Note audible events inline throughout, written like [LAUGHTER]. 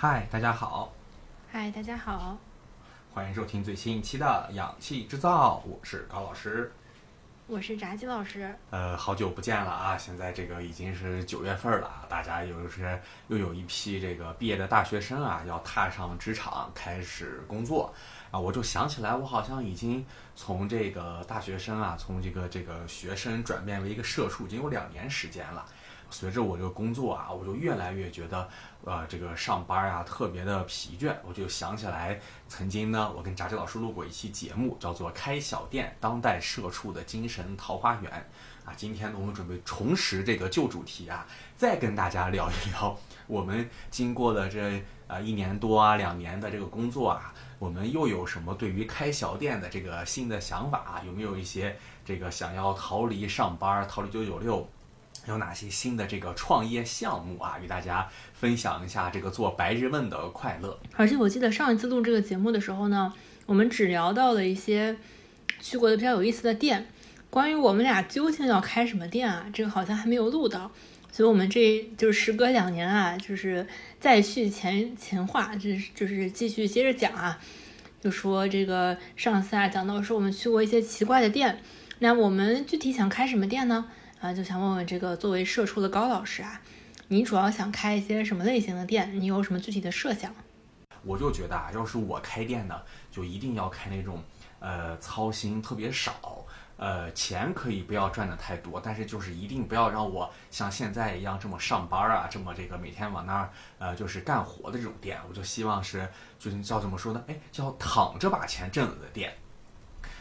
嗨，大家好，嗨，大家好，欢迎收听最新一期的《氧气制造》，我是高老师。我是炸鸡老师。呃，好久不见了啊！现在这个已经是九月份了，大家又是又有一批这个毕业的大学生啊，要踏上职场开始工作啊。我就想起来，我好像已经从这个大学生啊，从这个这个学生转变为一个社畜，已经有两年时间了。随着我这个工作啊，我就越来越觉得，呃，这个上班啊特别的疲倦。我就想起来，曾经呢，我跟炸鸡老师录过一期节目，叫做《开小店：当代社畜的精神桃花源》啊。今天呢，我们准备重拾这个旧主题啊，再跟大家聊一聊，我们经过了这呃一年多啊两年的这个工作啊，我们又有什么对于开小店的这个新的想法啊？有没有一些这个想要逃离上班、逃离九九六？有哪些新的这个创业项目啊？与大家分享一下这个做白日梦的快乐。而且我记得上一次录这个节目的时候呢，我们只聊到了一些去过的比较有意思的店。关于我们俩究竟要开什么店啊，这个好像还没有录到。所以，我们这就是时隔两年啊，就是再续前前话，就是就是继续接着讲啊。就说这个上次啊讲到说我们去过一些奇怪的店，那我们具体想开什么店呢？啊，就想问问这个作为社畜的高老师啊，你主要想开一些什么类型的店？你有什么具体的设想？我就觉得啊，要是我开店呢，就一定要开那种，呃，操心特别少，呃，钱可以不要赚的太多，但是就是一定不要让我像现在一样这么上班啊，这么这个每天往那儿呃就是干活的这种店。我就希望是，就是叫怎么说呢？哎，叫躺着把钱挣了的店。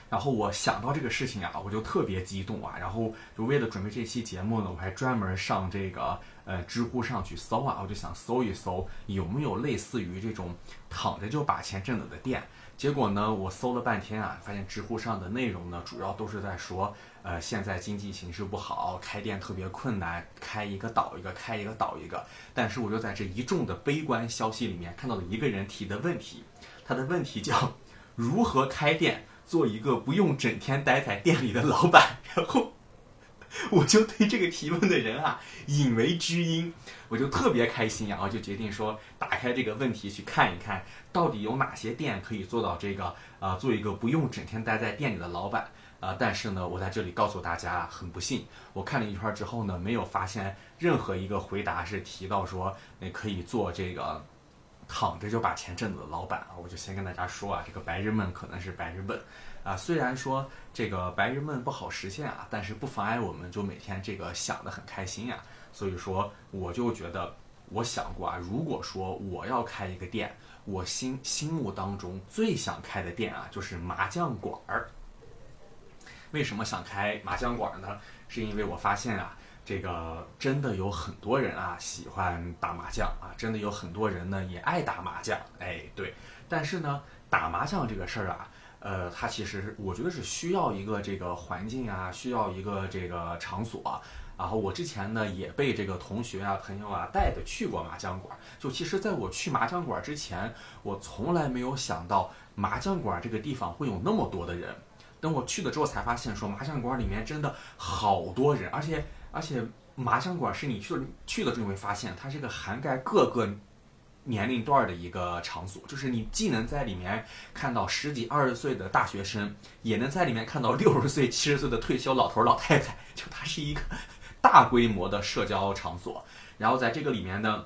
然后我想到这个事情啊，我就特别激动啊。然后就为了准备这期节目呢，我还专门上这个呃知乎上去搜啊，我就想搜一搜有没有类似于这种躺着就把钱挣了的店。结果呢，我搜了半天啊，发现知乎上的内容呢，主要都是在说，呃，现在经济形势不好，开店特别困难，开一个倒一个，开一个倒一个。但是我就在这一众的悲观消息里面看到了一个人提的问题，他的问题叫如何开店。做一个不用整天待在店里的老板，[LAUGHS] 然后我就对这个提问的人啊引为知音，我就特别开心然后就决定说打开这个问题去看一看，到底有哪些店可以做到这个啊，做一个不用整天待在店里的老板啊。但是呢，我在这里告诉大家，很不幸，我看了一圈之后呢，没有发现任何一个回答是提到说你可以做这个。躺着就把钱挣的老板啊，我就先跟大家说啊，这个白日梦可能是白日梦啊。虽然说这个白日梦不好实现啊，但是不妨碍我们就每天这个想的很开心呀。所以说，我就觉得我想过啊，如果说我要开一个店，我心心目当中最想开的店啊，就是麻将馆儿。为什么想开麻将馆呢？是因为我发现啊。这个真的有很多人啊喜欢打麻将啊，真的有很多人呢也爱打麻将，哎对，但是呢打麻将这个事儿啊，呃，它其实我觉得是需要一个这个环境啊，需要一个这个场所。然后我之前呢也被这个同学啊朋友啊带着去过麻将馆，就其实在我去麻将馆之前，我从来没有想到麻将馆这个地方会有那么多的人。等我去了之后才发现，说麻将馆里面真的好多人，而且。而且麻将馆是你去了去了之后会发现，它是个涵盖各个年龄段的一个场所，就是你既能在里面看到十几二十岁的大学生，也能在里面看到六十岁七十岁的退休老头老太太，就它是一个 [LAUGHS] 大规模的社交场所。然后在这个里面呢，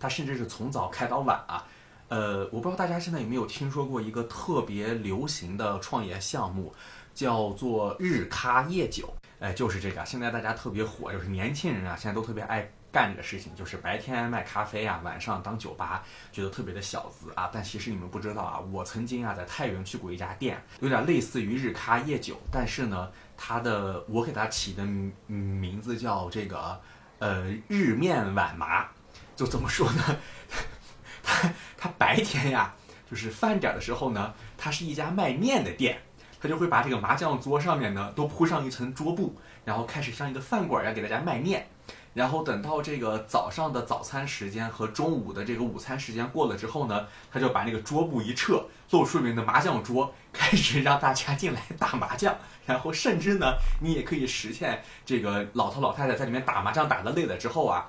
它甚至是从早开到晚啊。呃，我不知道大家现在有没有听说过一个特别流行的创业项目，叫做日咖夜酒。哎，就是这个，现在大家特别火，就是年轻人啊，现在都特别爱干这个事情，就是白天卖咖啡啊，晚上当酒吧，觉得特别的小资啊。但其实你们不知道啊，我曾经啊在太原去过一家店，有点类似于日咖夜酒，但是呢，它的我给它起的名字叫这个呃日面晚麻，就怎么说呢？[LAUGHS] 它它白天呀，就是饭点的时候呢，它是一家卖面的店。他就会把这个麻将桌上面呢都铺上一层桌布，然后开始像一个饭馆一样给大家卖面，然后等到这个早上的早餐时间和中午的这个午餐时间过了之后呢，他就把那个桌布一撤，露出里面的麻将桌，开始让大家进来打麻将，然后甚至呢，你也可以实现这个老头老太太在里面打麻将打的累了之后啊。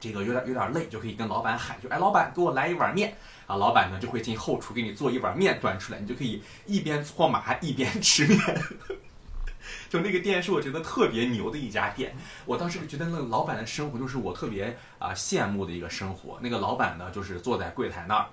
这个有点有点累，就可以跟老板喊，就哎，老板给我来一碗面啊！老板呢就会进后厨给你做一碗面端出来，你就可以一边搓麻一边吃面。[LAUGHS] 就那个店是我觉得特别牛的一家店，我当时就觉得那个老板的生活就是我特别啊羡慕的一个生活。那个老板呢就是坐在柜台那儿，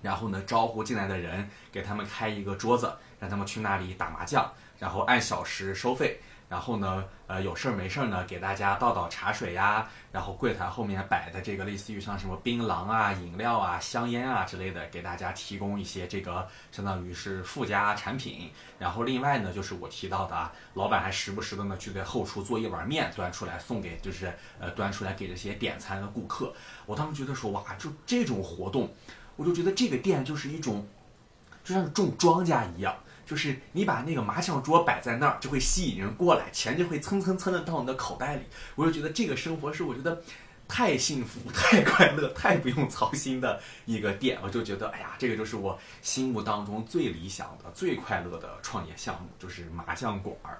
然后呢招呼进来的人，给他们开一个桌子，让他们去那里打麻将，然后按小时收费。然后呢，呃，有事儿没事儿呢，给大家倒倒茶水呀。然后柜台后面摆的这个类似于像什么槟榔啊、饮料啊、香烟啊之类的，给大家提供一些这个相当于是附加产品。然后另外呢，就是我提到的啊，老板还时不时的呢去在后厨做一碗面端出来送给，就是呃端出来给这些点餐的顾客。我当时觉得说哇，就这种活动，我就觉得这个店就是一种，就像是种庄稼一样。就是你把那个麻将桌摆在那儿，就会吸引人过来，钱就会蹭蹭蹭的到你的口袋里。我就觉得这个生活是我觉得太幸福、[LAUGHS] 太快乐、太不用操心的一个店。我就觉得，哎呀，这个就是我心目当中最理想的、最快乐的创业项目，就是麻将馆儿。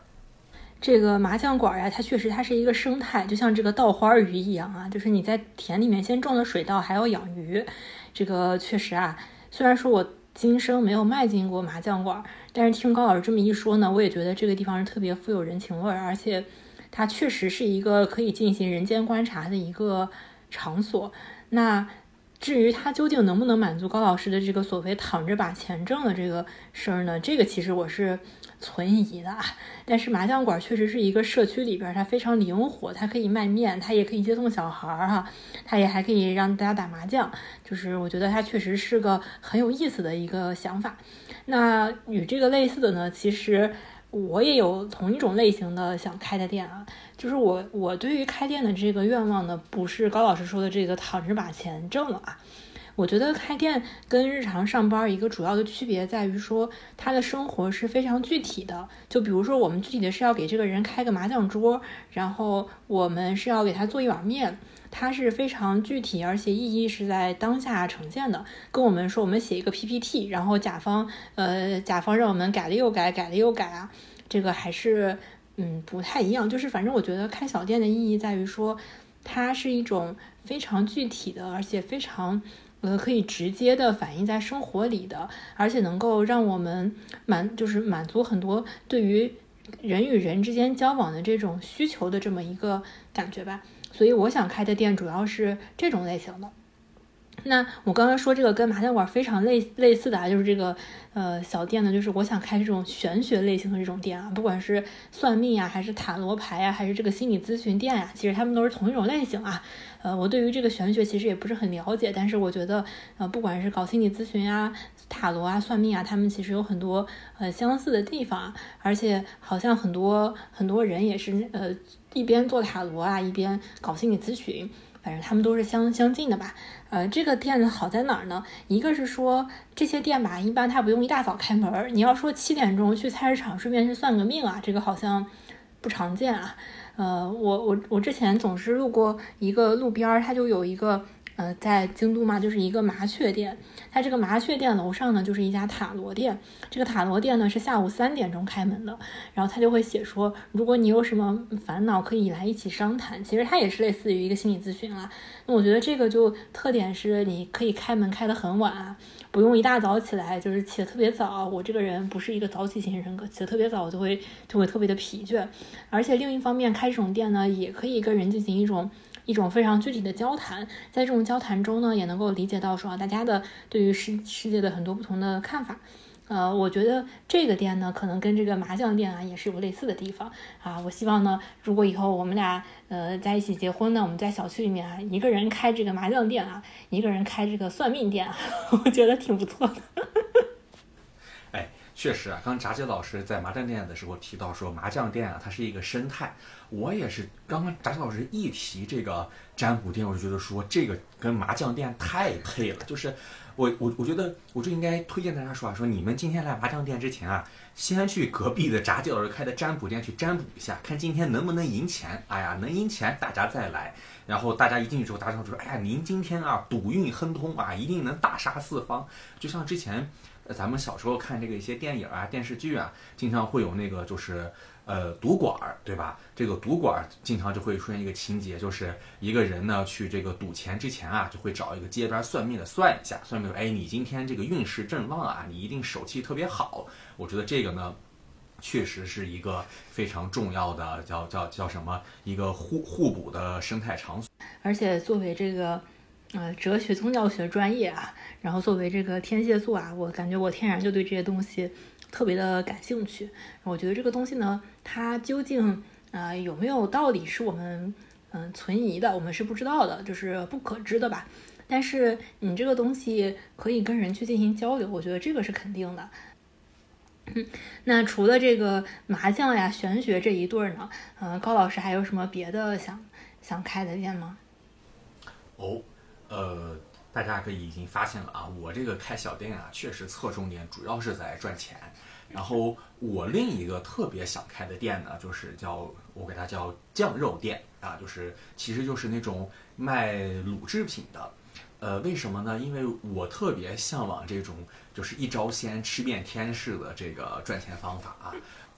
这个麻将馆呀，它确实它是一个生态，就像这个稻花鱼一样啊，就是你在田里面先种了水稻，还要养鱼。这个确实啊，虽然说我。今生没有迈进过麻将馆，但是听高老师这么一说呢，我也觉得这个地方是特别富有人情味儿，而且它确实是一个可以进行人间观察的一个场所。那至于它究竟能不能满足高老师的这个所谓躺着把钱挣的这个事儿呢？这个其实我是。存疑的，但是麻将馆确实是一个社区里边，它非常灵活，它可以卖面，它也可以接送小孩儿哈，它也还可以让大家打麻将，就是我觉得它确实是个很有意思的一个想法。那与这个类似的呢，其实我也有同一种类型的想开的店啊，就是我我对于开店的这个愿望呢，不是高老师说的这个躺着把钱挣了啊。我觉得开店跟日常上班一个主要的区别在于说，他的生活是非常具体的。就比如说，我们具体的是要给这个人开个麻将桌，然后我们是要给他做一碗面，它是非常具体，而且意义是在当下呈现的。跟我们说，我们写一个 PPT，然后甲方呃，甲方让我们改了又改，改了又改啊，这个还是嗯不太一样。就是反正我觉得开小店的意义在于说，它是一种非常具体的，而且非常。呃，可以直接的反映在生活里的，而且能够让我们满，就是满足很多对于人与人之间交往的这种需求的这么一个感觉吧。所以我想开的店主要是这种类型的。那我刚刚说这个跟麻将馆非常类类似的啊，就是这个呃小店呢，就是我想开这种玄学类型的这种店啊，不管是算命啊，还是塔罗牌啊，还是这个心理咨询店呀，其实他们都是同一种类型啊。呃，我对于这个玄学其实也不是很了解，但是我觉得呃，不管是搞心理咨询啊、塔罗啊、算命啊，他们其实有很多呃相似的地方，而且好像很多很多人也是呃一边做塔罗啊，一边搞心理咨询。反正他们都是相相近的吧，呃，这个店好在哪儿呢？一个是说这些店吧，一般它不用一大早开门。你要说七点钟去菜市场顺便去算个命啊，这个好像不常见啊。呃，我我我之前总是路过一个路边儿，它就有一个。呃，在京都嘛，就是一个麻雀店。它这个麻雀店楼上呢，就是一家塔罗店。这个塔罗店呢是下午三点钟开门的。然后他就会写说，如果你有什么烦恼，可以来一起商谈。其实它也是类似于一个心理咨询啊。那我觉得这个就特点是，你可以开门开得很晚，不用一大早起来，就是起得特别早。我这个人不是一个早起型人格，起得特别早，我就会就会特别的疲倦。而且另一方面，开这种店呢，也可以跟人进行一种。一种非常具体的交谈，在这种交谈中呢，也能够理解到说大家的对于世世界的很多不同的看法。呃，我觉得这个店呢，可能跟这个麻将店啊也是有类似的地方啊。我希望呢，如果以后我们俩呃在一起结婚呢，我们在小区里面啊，一个人开这个麻将店啊，一个人开这个算命店啊，[LAUGHS] 我觉得挺不错的。确实啊，刚炸鸡老师在麻将店的时候提到说，麻将店啊，它是一个生态。我也是，刚刚炸鸡老师一提这个占卜店，我就觉得说这个跟麻将店太配了。就是我我我觉得我就应该推荐大家说啊，说你们今天来麻将店之前啊，先去隔壁的炸鸡老师开的占卜店去占卜一下，看今天能不能赢钱。哎呀，能赢钱大家再来。然后大家一进去之后，炸鸡老师说，哎呀，您今天啊赌运亨通啊，一定能大杀四方。就像之前。咱们小时候看这个一些电影啊、电视剧啊，经常会有那个就是呃赌馆儿，对吧？这个赌馆儿经常就会出现一个情节，就是一个人呢去这个赌钱之前啊，就会找一个街边算命的算一下，算命说，哎，你今天这个运势正旺啊，你一定手气特别好。我觉得这个呢。确实是一个非常重要的，叫叫叫什么？一个互互补的生态场所。而且作为这个，呃，哲学宗教学专业啊，然后作为这个天蝎座啊，我感觉我天然就对这些东西特别的感兴趣。我觉得这个东西呢，它究竟啊有没有道理，是我们嗯存疑的，我们是不知道的，就是不可知的吧。但是你这个东西可以跟人去进行交流，我觉得这个是肯定的。那除了这个麻将呀、玄学这一对儿呢，嗯，高老师还有什么别的想想开的店吗？哦，呃，大家可以已经发现了啊，我这个开小店啊，确实侧重点主要是在赚钱。然后我另一个特别想开的店呢，就是叫我给它叫酱肉店啊，就是其实就是那种卖卤制品的。呃，为什么呢？因为我特别向往这种就是一招鲜吃遍天式的这个赚钱方法啊，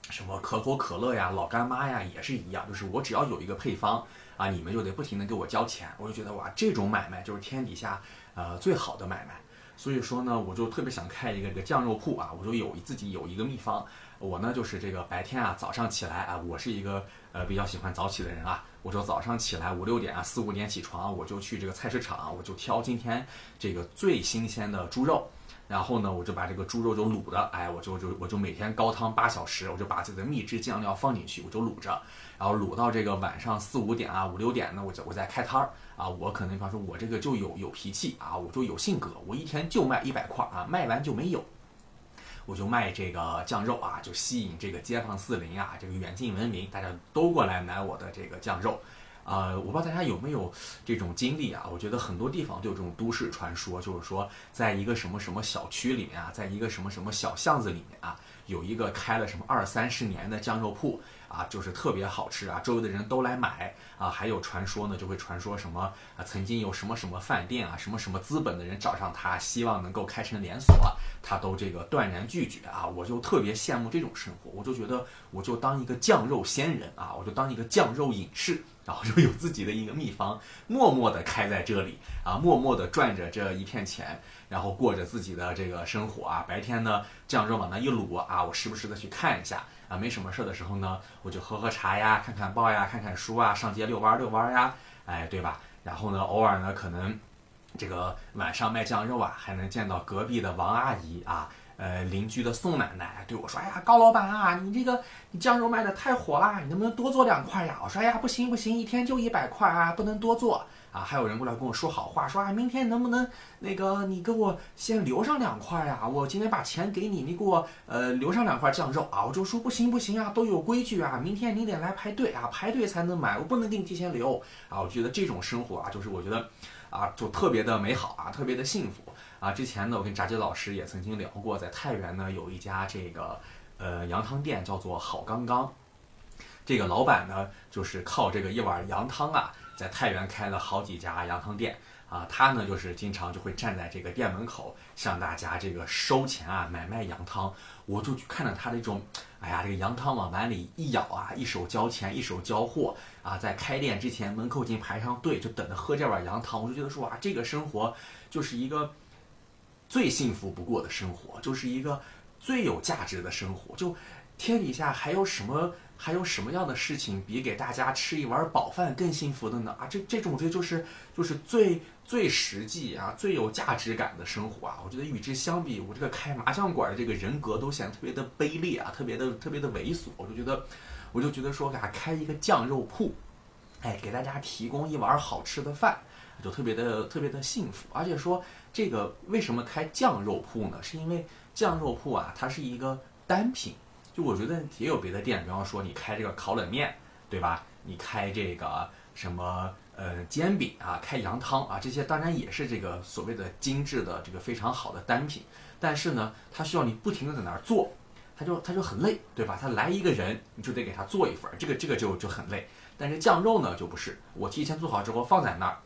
什么可口可乐呀、老干妈呀也是一样，就是我只要有一个配方啊，你们就得不停的给我交钱，我就觉得哇，这种买卖就是天底下呃最好的买卖。所以说呢，我就特别想开一个这个酱肉铺啊，我就有自己有一个秘方。我呢就是这个白天啊早上起来啊，我是一个呃比较喜欢早起的人啊。我就早上起来五六点啊，四五点起床，我就去这个菜市场，我就挑今天这个最新鲜的猪肉，然后呢，我就把这个猪肉就卤的，哎，我就就我就每天高汤八小时，我就把自己的秘制酱料放进去，我就卤着，然后卤到这个晚上四五点啊，五六点呢，我就我再开摊儿啊，我可能比方说，我这个就有有脾气啊，我就有性格，我一天就卖一百块啊，卖完就没有。我就卖这个酱肉啊，就吸引这个街坊四邻啊，这个远近闻名，大家都过来买我的这个酱肉。呃，我不知道大家有没有这种经历啊？我觉得很多地方都有这种都市传说，就是说，在一个什么什么小区里面啊，在一个什么什么小巷子里面啊，有一个开了什么二三十年的酱肉铺。啊，就是特别好吃啊，周围的人都来买啊。还有传说呢，就会传说什么啊，曾经有什么什么饭店啊，什么什么资本的人找上他，希望能够开成连锁，他都这个断然拒绝啊。我就特别羡慕这种生活，我就觉得我就当一个酱肉仙人啊，我就当一个酱肉隐士，然后就有自己的一个秘方，默默地开在这里啊，默默地赚着这一片钱，然后过着自己的这个生活啊。白天呢，酱肉往那一卤啊，我时不时的去看一下。啊，没什么事的时候呢，我就喝喝茶呀，看看报呀，看看书啊，上街遛弯遛弯呀，哎，对吧？然后呢，偶尔呢，可能这个晚上卖酱肉啊，还能见到隔壁的王阿姨啊，呃，邻居的宋奶奶对我说：“哎呀，高老板啊，你这个你酱肉卖的太火啦，你能不能多做两块呀？”我说：“哎呀，不行不行，一天就一百块啊，不能多做。”啊，还有人过来跟我说好话，说啊，明天能不能那个你给我先留上两块呀？我今天把钱给你，你给我呃留上两块酱肉啊！我就说不行不行啊，都有规矩啊，明天你得来排队啊，排队才能买，我不能给你提前留啊！我觉得这种生活啊，就是我觉得啊，就特别的美好啊，特别的幸福啊！之前呢，我跟炸鸡老师也曾经聊过，在太原呢有一家这个呃羊汤店，叫做好刚刚，这个老板呢就是靠这个一碗羊汤啊。在太原开了好几家羊汤店啊，他呢就是经常就会站在这个店门口向大家这个收钱啊，买卖羊汤。我就看着他这种，哎呀，这个羊汤往碗里一舀啊，一手交钱，一手交货啊，在开店之前门口已经排上队，就等着喝这碗羊汤。我就觉得说啊，这个生活就是一个最幸福不过的生活，就是一个最有价值的生活。就天底下还有什么？还有什么样的事情比给大家吃一碗饱饭更幸福的呢？啊，这这种这就是就是最最实际啊，最有价值感的生活啊。我觉得与之相比，我这个开麻将馆的这个人格都显得特别的卑劣啊，特别的特别的猥琐。我就觉得，我就觉得说，给他开一个酱肉铺，哎，给大家提供一碗好吃的饭，就特别的特别的幸福。而且说这个为什么开酱肉铺呢？是因为酱肉铺啊，它是一个单品。就我觉得也有别的店，比方说你开这个烤冷面，对吧？你开这个什么呃煎饼啊，开羊汤啊，这些当然也是这个所谓的精致的这个非常好的单品。但是呢，它需要你不停的在那儿做，它就它就很累，对吧？他来一个人，你就得给他做一份，这个这个就就很累。但是酱肉呢就不是，我提前做好之后放在那儿，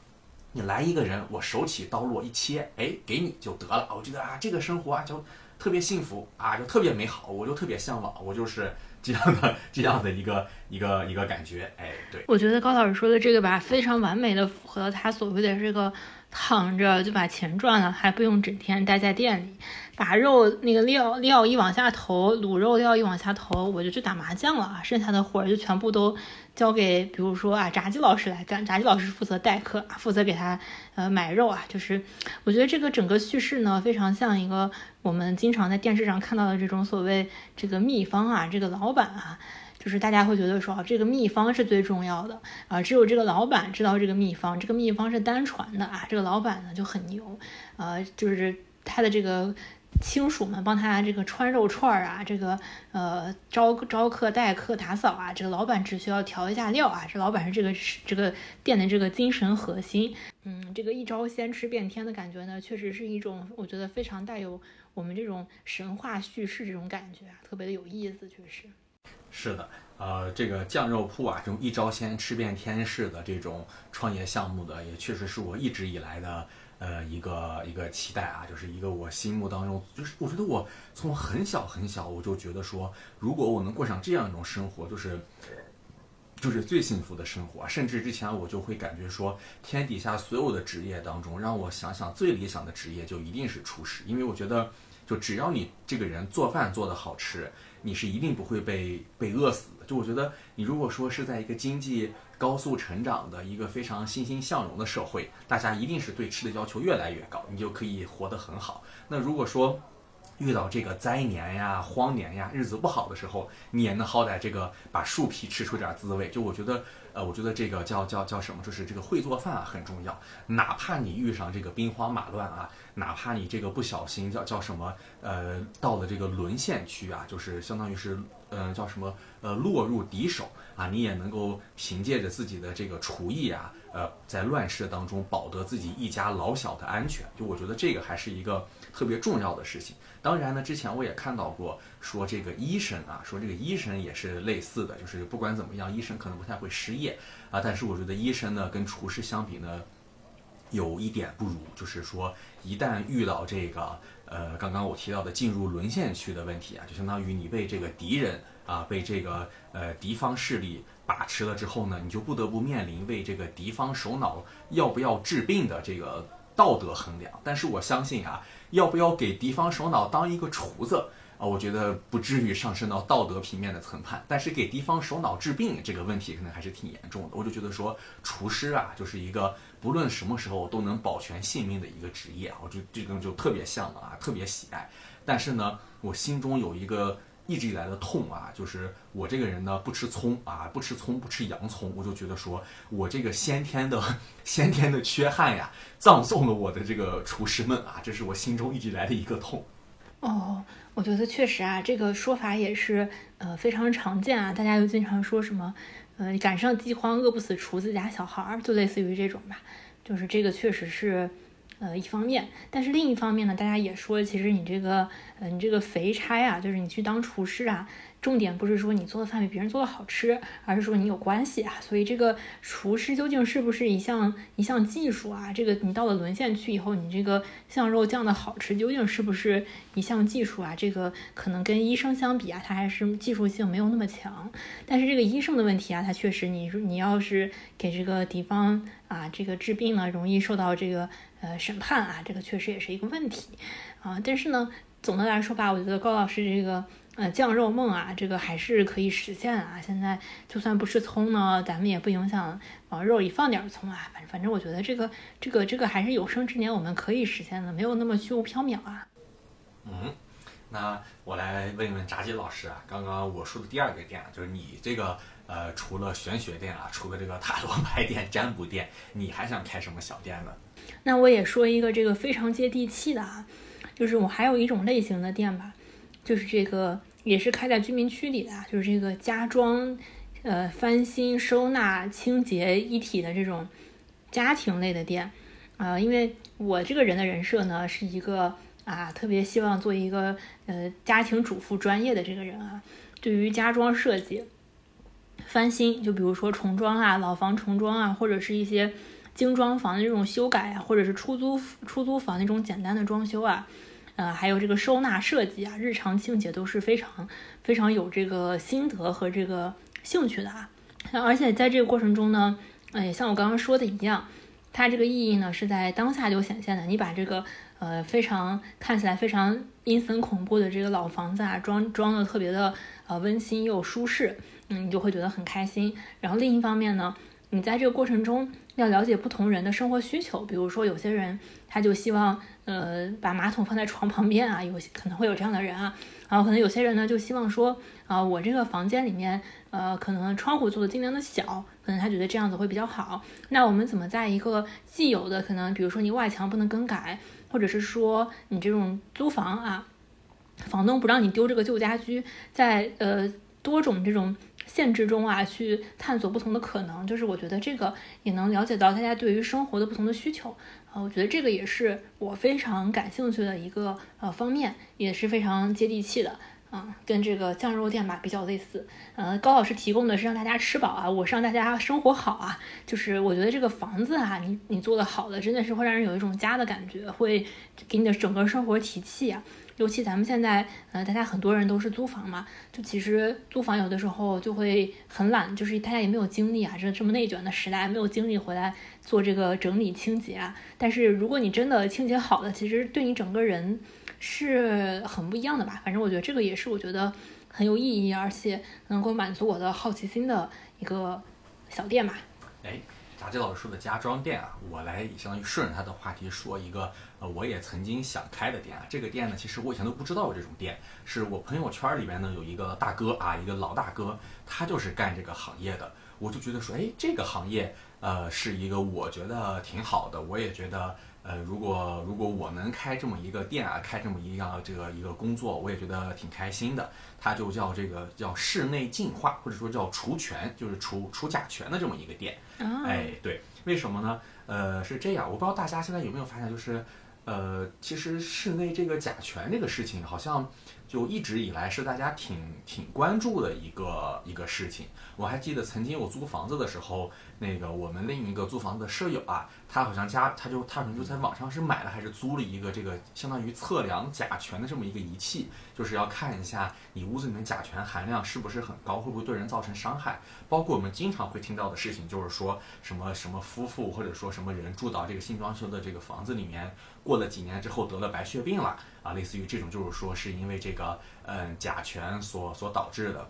你来一个人，我手起刀落一切，哎，给你就得了。我觉得啊，这个生活啊就。特别幸福啊，就特别美好，我就特别向往，我就是这样的 [LAUGHS] 这样的一个一个一个感觉。哎，对，我觉得高老师说的这个吧，非常完美的符合他所谓的这个躺着就把钱赚了，还不用整天待在店里。把肉那个料料一往下投，卤肉料一往下投，我就去打麻将了啊！剩下的活儿就全部都交给，比如说啊，炸鸡老师来干。炸鸡老师负责待客，负责给他呃买肉啊。就是我觉得这个整个叙事呢，非常像一个我们经常在电视上看到的这种所谓这个秘方啊，这个老板啊，就是大家会觉得说啊，这个秘方是最重要的啊，只有这个老板知道这个秘方，这个秘方是单传的啊，这个老板呢就很牛，呃，就是他的这个。亲属们帮他这个穿肉串儿啊，这个呃招招客待客打扫啊，这个老板只需要调一下料啊，这老板是这个这个店的这个精神核心。嗯，这个一招鲜吃遍天的感觉呢，确实是一种我觉得非常带有我们这种神话叙事这种感觉啊，特别的有意思，确实。是的，呃，这个酱肉铺啊，这种一招鲜吃遍天式的这种创业项目的，也确实是我一直以来的。呃，一个一个期待啊，就是一个我心目当中，就是我觉得我从很小很小，我就觉得说，如果我能过上这样一种生活，就是就是最幸福的生活。甚至之前我就会感觉说，天底下所有的职业当中，让我想想最理想的职业就一定是厨师，因为我觉得，就只要你这个人做饭做得好吃，你是一定不会被被饿死的。就我觉得，你如果说是在一个经济。高速成长的一个非常欣欣向荣的社会，大家一定是对吃的要求越来越高，你就可以活得很好。那如果说遇到这个灾年呀、荒年呀、日子不好的时候，你也能好歹这个把树皮吃出点滋味。就我觉得，呃，我觉得这个叫叫叫什么，就是这个会做饭啊很重要。哪怕你遇上这个兵荒马乱啊，哪怕你这个不小心叫叫什么，呃，到了这个沦陷区啊，就是相当于是，嗯，叫什么，呃，落入敌手。啊，你也能够凭借着自己的这个厨艺啊，呃，在乱世当中保得自己一家老小的安全。就我觉得这个还是一个特别重要的事情。当然呢，之前我也看到过说这个医生啊，说这个医生也是类似的，就是不管怎么样，医生可能不太会失业啊。但是我觉得医生呢，跟厨师相比呢，有一点不如，就是说一旦遇到这个呃，刚刚我提到的进入沦陷区的问题啊，就相当于你被这个敌人。啊，被这个呃敌方势力把持了之后呢，你就不得不面临为这个敌方首脑要不要治病的这个道德衡量。但是我相信啊，要不要给敌方首脑当一个厨子啊，我觉得不至于上升到道德平面的层判。但是给敌方首脑治病这个问题可能还是挺严重的。我就觉得说，厨师啊，就是一个不论什么时候都能保全性命的一个职业啊，我就这种就特别向往啊，特别喜爱。但是呢，我心中有一个。一直以来的痛啊，就是我这个人呢不吃葱啊，不吃葱，不吃洋葱，我就觉得说我这个先天的 [LAUGHS] 先天的缺憾呀，葬送了我的这个厨师们啊，这是我心中一直以来的一个痛。哦，我觉得确实啊，这个说法也是呃非常常见啊，大家又经常说什么呃赶上饥荒饿不死厨子家小孩儿，就类似于这种吧，就是这个确实是。呃，一方面，但是另一方面呢，大家也说，其实你这个，呃，你这个肥差啊，就是你去当厨师啊。重点不是说你做的饭比别人做的好吃，而是说你有关系啊。所以这个厨师究竟是不是一项一项技术啊？这个你到了沦陷区以后，你这个像肉酱的好吃究竟是不是一项技术啊？这个可能跟医生相比啊，他还是技术性没有那么强。但是这个医生的问题啊，他确实，你你要是给这个敌方啊这个治病呢，容易受到这个呃审判啊，这个确实也是一个问题啊。但是呢，总的来说吧，我觉得高老师这个。呃，酱肉梦啊，这个还是可以实现啊。现在就算不吃葱呢，咱们也不影响往肉里放点葱啊。反正反正，我觉得这个这个这个还是有生之年我们可以实现的，没有那么虚无缥缈啊。嗯，那我来问一问炸鸡老师啊，刚刚我说的第二个点，就是你这个呃，除了玄学店啊，除了这个塔罗牌店、[LAUGHS] 占卜店，你还想开什么小店呢？那我也说一个这个非常接地气的啊，就是我还有一种类型的店吧，就是这个。也是开在居民区里的，就是这个家装，呃，翻新、收纳、清洁一体的这种家庭类的店，呃，因为我这个人的人设呢，是一个啊，特别希望做一个呃家庭主妇专业的这个人啊。对于家装设计、翻新，就比如说重装啊、老房重装啊，或者是一些精装房的这种修改啊，或者是出租出租房那种简单的装修啊。呃，还有这个收纳设计啊，日常清洁都是非常非常有这个心得和这个兴趣的啊。而且在这个过程中呢，哎，像我刚刚说的一样，它这个意义呢是在当下就显现的。你把这个呃非常看起来非常阴森恐怖的这个老房子啊，装装的特别的呃温馨又舒适，嗯，你就会觉得很开心。然后另一方面呢，你在这个过程中要了解不同人的生活需求，比如说有些人他就希望呃把马桶放在床旁边啊，有些可能会有这样的人啊。然后可能有些人呢就希望说啊，我这个房间里面。呃，可能窗户做的尽量的小，可能他觉得这样子会比较好。那我们怎么在一个既有的可能，比如说你外墙不能更改，或者是说你这种租房啊，房东不让你丢这个旧家居，在呃多种这种限制中啊，去探索不同的可能，就是我觉得这个也能了解到大家对于生活的不同的需求啊，我觉得这个也是我非常感兴趣的一个呃方面，也是非常接地气的。啊，跟这个酱肉店吧比较类似。呃，高老师提供的是让大家吃饱啊，我是让大家生活好啊。就是我觉得这个房子啊，你你做的好的，真的是会让人有一种家的感觉，会给你的整个生活提气啊。尤其咱们现在，呃，大家很多人都是租房嘛，就其实租房有的时候就会很懒，就是大家也没有精力啊，这这么内卷的时代，没有精力回来做这个整理清洁啊。但是如果你真的清洁好了，其实对你整个人。是很不一样的吧？反正我觉得这个也是我觉得很有意义，而且能够满足我的好奇心的一个小店吧。哎，炸鸡老师说的家装店啊，我来相当于顺着他的话题说一个，呃，我也曾经想开的店啊。这个店呢，其实我以前都不知道有这种店，是我朋友圈里边呢有一个大哥啊，一个老大哥，他就是干这个行业的。我就觉得说，哎，这个行业，呃，是一个我觉得挺好的，我也觉得。呃，如果如果我能开这么一个店啊，开这么一样这个一个工作，我也觉得挺开心的。它就叫这个叫室内净化，或者说叫除醛，就是除除甲醛的这么一个店。哎，对，为什么呢？呃，是这样，我不知道大家现在有没有发现，就是呃，其实室内这个甲醛这个事情，好像就一直以来是大家挺挺关注的一个一个事情。我还记得曾经我租房子的时候。那个我们另一个租房子的舍友啊，他好像家他就他可能就在网上是买了还是租了一个这个相当于测量甲醛的这么一个仪器，就是要看一下你屋子里面甲醛含量是不是很高，会不会对人造成伤害。包括我们经常会听到的事情，就是说什么什么夫妇或者说什么人住到这个新装修的这个房子里面，过了几年之后得了白血病了啊，类似于这种就是说是因为这个嗯甲醛所所导致的。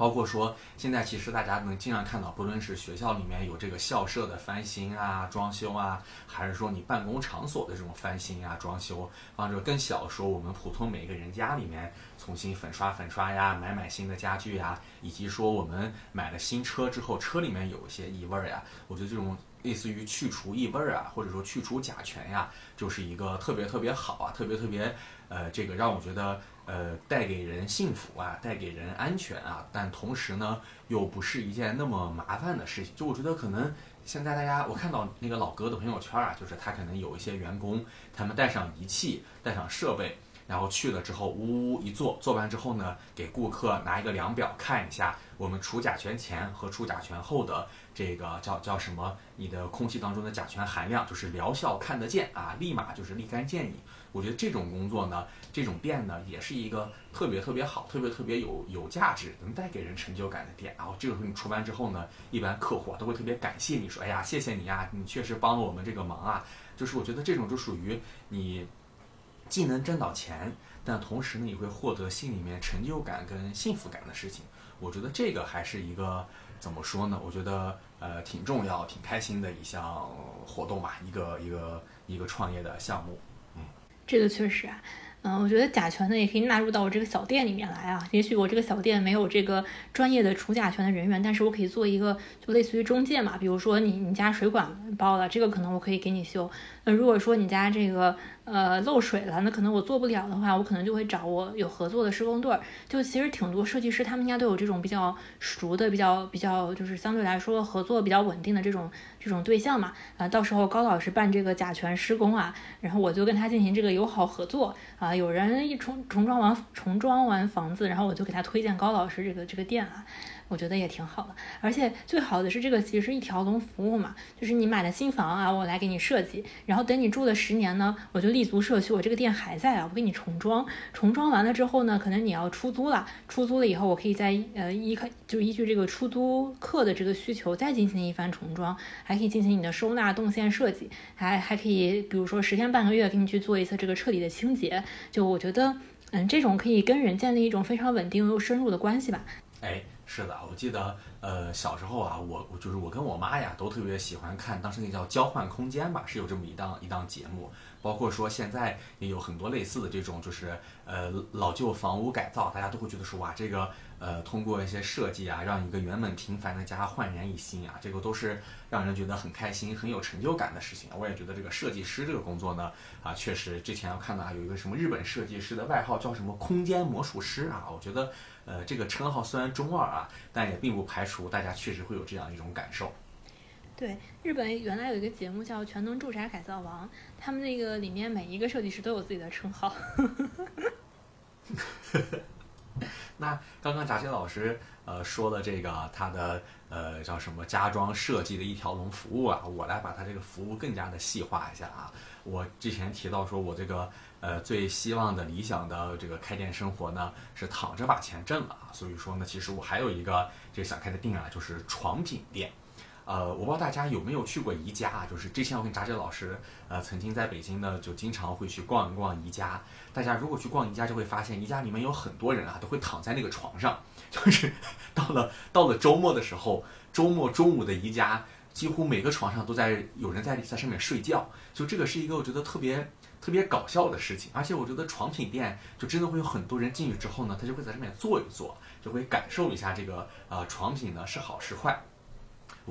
包括说，现在其实大家能经常看到，不论是学校里面有这个校舍的翻新啊、装修啊，还是说你办公场所的这种翻新啊、装修，或者更小说我们普通每个人家里面重新粉刷粉刷呀、买买新的家具呀，以及说我们买了新车之后，车里面有一些异味呀，我觉得这种类似于去除异味啊，或者说去除甲醛呀，就是一个特别特别好啊，特别特别呃，这个让我觉得。呃，带给人幸福啊，带给人安全啊，但同时呢，又不是一件那么麻烦的事情。就我觉得，可能现在大家，我看到那个老哥的朋友圈啊，就是他可能有一些员工，他们带上仪器，带上设备，然后去了之后，呜呜一做，做完之后呢，给顾客拿一个量表看一下，我们除甲醛前和除甲醛后的这个叫叫什么，你的空气当中的甲醛含量，就是疗效看得见啊，立马就是立竿见影。我觉得这种工作呢。这种店呢，也是一个特别特别好、特别特别有有价值、能带给人成就感的店。然后这个时候你出完之后呢，一般客户都会特别感谢你说：“哎呀，谢谢你呀，你确实帮了我们这个忙啊。”就是我觉得这种就属于你既能挣到钱，但同时呢也会获得心里面成就感跟幸福感的事情。我觉得这个还是一个怎么说呢？我觉得呃挺重要、挺开心的一项活动吧，一个一个一个创业的项目。嗯，这个确实啊。嗯，我觉得甲醛呢也可以纳入到我这个小店里面来啊。也许我这个小店没有这个专业的除甲醛的人员，但是我可以做一个就类似于中介嘛。比如说你你家水管爆了，这个可能我可以给你修。那如果说你家这个呃漏水了，那可能我做不了的话，我可能就会找我有合作的施工队儿。就其实挺多设计师他们家都有这种比较熟的、比较比较就是相对来说合作比较稳定的这种这种对象嘛。啊，到时候高老师办这个甲醛施工啊，然后我就跟他进行这个友好合作啊。有人一重重装完重装完房子，然后我就给他推荐高老师这个这个店啊。我觉得也挺好的，而且最好的是这个其实一条龙服务嘛，就是你买了新房啊，我来给你设计，然后等你住了十年呢，我就立足社区，我这个店还在啊，我给你重装，重装完了之后呢，可能你要出租了，出租了以后，我可以在呃依靠就依据这个出租客的这个需求再进行一番重装，还可以进行你的收纳动线设计，还还可以比如说十天半个月给你去做一次这个彻底的清洁，就我觉得嗯这种可以跟人建立一种非常稳定又深入的关系吧。哎，是的，我记得。呃，小时候啊，我就是我跟我妈呀，都特别喜欢看，当时那叫《交换空间》吧，是有这么一档一档节目。包括说现在也有很多类似的这种，就是呃老旧房屋改造，大家都会觉得说哇，这个呃通过一些设计啊，让一个原本平凡的家焕然一新啊，这个都是让人觉得很开心、很有成就感的事情。我也觉得这个设计师这个工作呢，啊，确实之前要看到啊有一个什么日本设计师的外号叫什么“空间魔术师”啊，我觉得呃这个称号虽然中二啊，但也并不排除大家确实会有这样一种感受。对，日本原来有一个节目叫《全能住宅改造王》，他们那个里面每一个设计师都有自己的称号。[LAUGHS] 那刚刚炸鸡老师呃说了这个他的呃叫什么家装设计的一条龙服务啊，我来把他这个服务更加的细化一下啊。我之前提到说我这个呃最希望的理想的这个开店生活呢是躺着把钱挣了啊，所以说呢其实我还有一个这想开的店啊，就是床品店。呃，我不知道大家有没有去过宜家？就是之前我跟扎姐老师，呃，曾经在北京呢，就经常会去逛一逛宜家。大家如果去逛宜家，就会发现宜家里面有很多人啊，都会躺在那个床上。就是 [LAUGHS] 到了到了周末的时候，周末中午的宜家，几乎每个床上都在有人在在上面睡觉。就这个是一个我觉得特别特别搞笑的事情。而且我觉得床品店就真的会有很多人进去之后呢，他就会在上面坐一坐，就会感受一下这个呃床品呢是好是坏。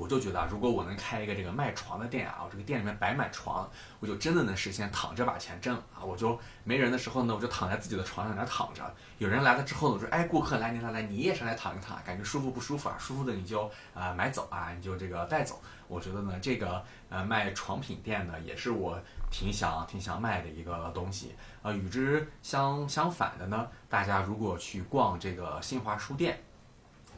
我就觉得，如果我能开一个这个卖床的店啊，我这个店里面摆满床，我就真的能实现躺着把钱挣啊！我就没人的时候呢，我就躺在自己的床上那躺着。有人来了之后呢，我说：“哎，顾客来，你来来，你也上来躺一躺，感觉舒服不舒服啊？舒服的你就啊买走啊，你就这个带走。”我觉得呢，这个呃卖床品店呢，也是我挺想挺想卖的一个东西。呃，与之相相反的呢，大家如果去逛这个新华书店。